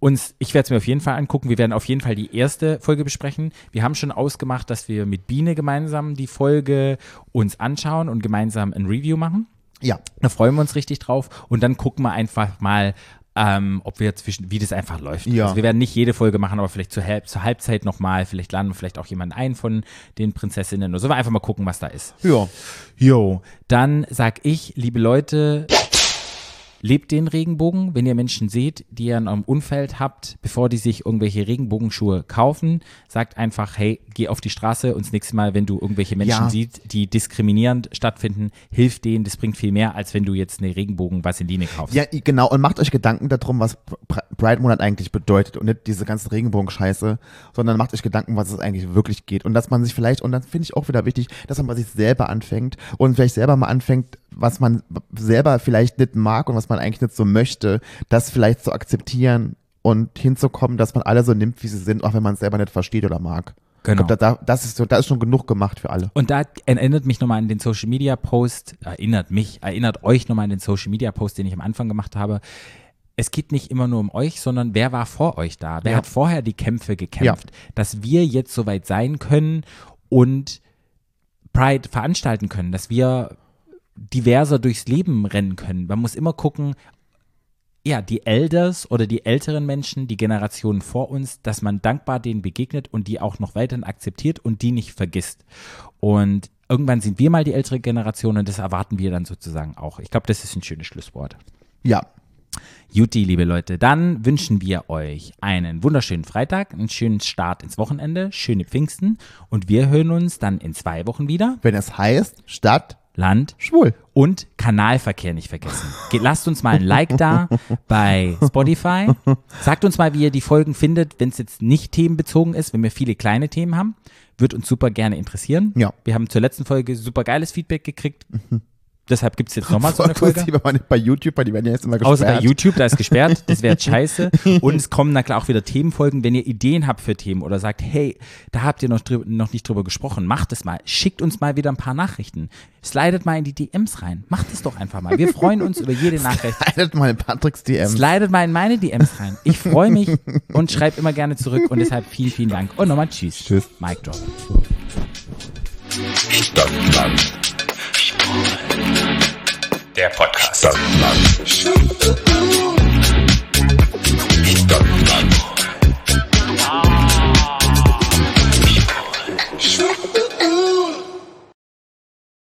uns, ich werde es mir auf jeden Fall angucken, wir werden auf jeden Fall die erste Folge besprechen. Wir haben schon ausgemacht, dass wir mit Biene gemeinsam die Folge uns anschauen und gemeinsam ein Review machen. Ja. Da freuen wir uns richtig drauf und dann gucken wir einfach mal, ähm, ob wir zwischen, wie das einfach läuft. Ja. Also wir werden nicht jede Folge machen, aber vielleicht zur, Halb zur Halbzeit nochmal, vielleicht laden wir vielleicht auch jemanden ein von den Prinzessinnen oder so. Wir einfach mal gucken, was da ist. Ja. Jo, dann sag ich, liebe Leute, lebt den Regenbogen, wenn ihr Menschen seht, die ihr in eurem Umfeld habt, bevor die sich irgendwelche Regenbogenschuhe kaufen, sagt einfach, hey, geh auf die Straße und das nächste Mal, wenn du irgendwelche Menschen Ja. siehst, die diskriminierend stattfinden, hilf denen, das bringt viel mehr, als wenn du jetzt eine Regenbogen-Vaseline kaufst. Ja, genau. Und macht euch Gedanken darum, was Pr- Pride-Monat eigentlich bedeutet und nicht diese ganze Regenbogen-Scheiße, sondern macht euch Gedanken, was es eigentlich wirklich geht. Und dass man sich vielleicht, und das finde ich auch wieder wichtig, dass man bei sich selber anfängt und vielleicht selber mal anfängt, was man selber vielleicht nicht mag und was man eigentlich nicht so möchte, das vielleicht zu akzeptieren und hinzukommen, dass man alle so nimmt, wie sie sind, auch wenn man es selber nicht versteht oder mag. Genau. Ich glaub, da, da, das ist so, da ist schon genug gemacht für alle. Und da erinnert mich nochmal an den Social Media Post, erinnert mich, erinnert euch nochmal an den Social Media Post, den ich am Anfang gemacht habe. Es geht nicht immer nur um euch, sondern wer war vor euch da? Wer Ja. hat vorher die Kämpfe gekämpft? Dass wir jetzt soweit sein können und Pride veranstalten können, dass wir diverser durchs Leben rennen können. Man muss immer gucken, ja, die Elders oder die älteren Menschen, die Generationen vor uns, dass man dankbar denen begegnet und die auch noch weiterhin akzeptiert und die nicht vergisst. Und irgendwann sind wir mal die ältere Generation und das erwarten wir dann sozusagen auch. Ich glaube, das ist ein schönes Schlusswort. Ja. Juti, liebe Leute, dann wünschen wir euch einen wunderschönen Freitag, einen schönen Start ins Wochenende, schöne Pfingsten und wir hören uns dann in zwei Wochen wieder. Wenn es heißt, Stadt, Land schwul. und Kanalverkehr nicht vergessen. Ge lasst uns mal ein Like da bei Spotify. Sagt uns mal, wie ihr die Folgen findet, wenn es jetzt nicht themenbezogen ist, wenn wir viele kleine Themen haben. Wird uns super gerne interessieren. Ja. Wir haben zur letzten Folge super geiles Feedback gekriegt. Deshalb gibt es jetzt nochmal so eine Folge. cool, bei, bei YouTube, bei die werden ja jetzt immer gesperrt. Außer bei YouTube, da ist gesperrt, das wäre scheiße. Und es kommen na klar auch wieder Themenfolgen. Wenn ihr Ideen habt für Themen oder sagt, hey, da habt ihr noch, drüber, noch nicht drüber gesprochen, macht es mal. Schickt uns mal wieder ein paar Nachrichten. Slidet mal in die DMs rein. Macht es doch einfach mal. Wir freuen uns über jede Nachricht. Leidet mal in Patricks DM. Slidet mal in meine DMs rein. Ich freue mich und schreibe immer gerne zurück. Und deshalb vielen, vielen Dank. Und nochmal Tschüss. Tschüss. Mic drop. Stadtland. Der Podcast. Stadtland. Stadtland. Ah. Stadtland.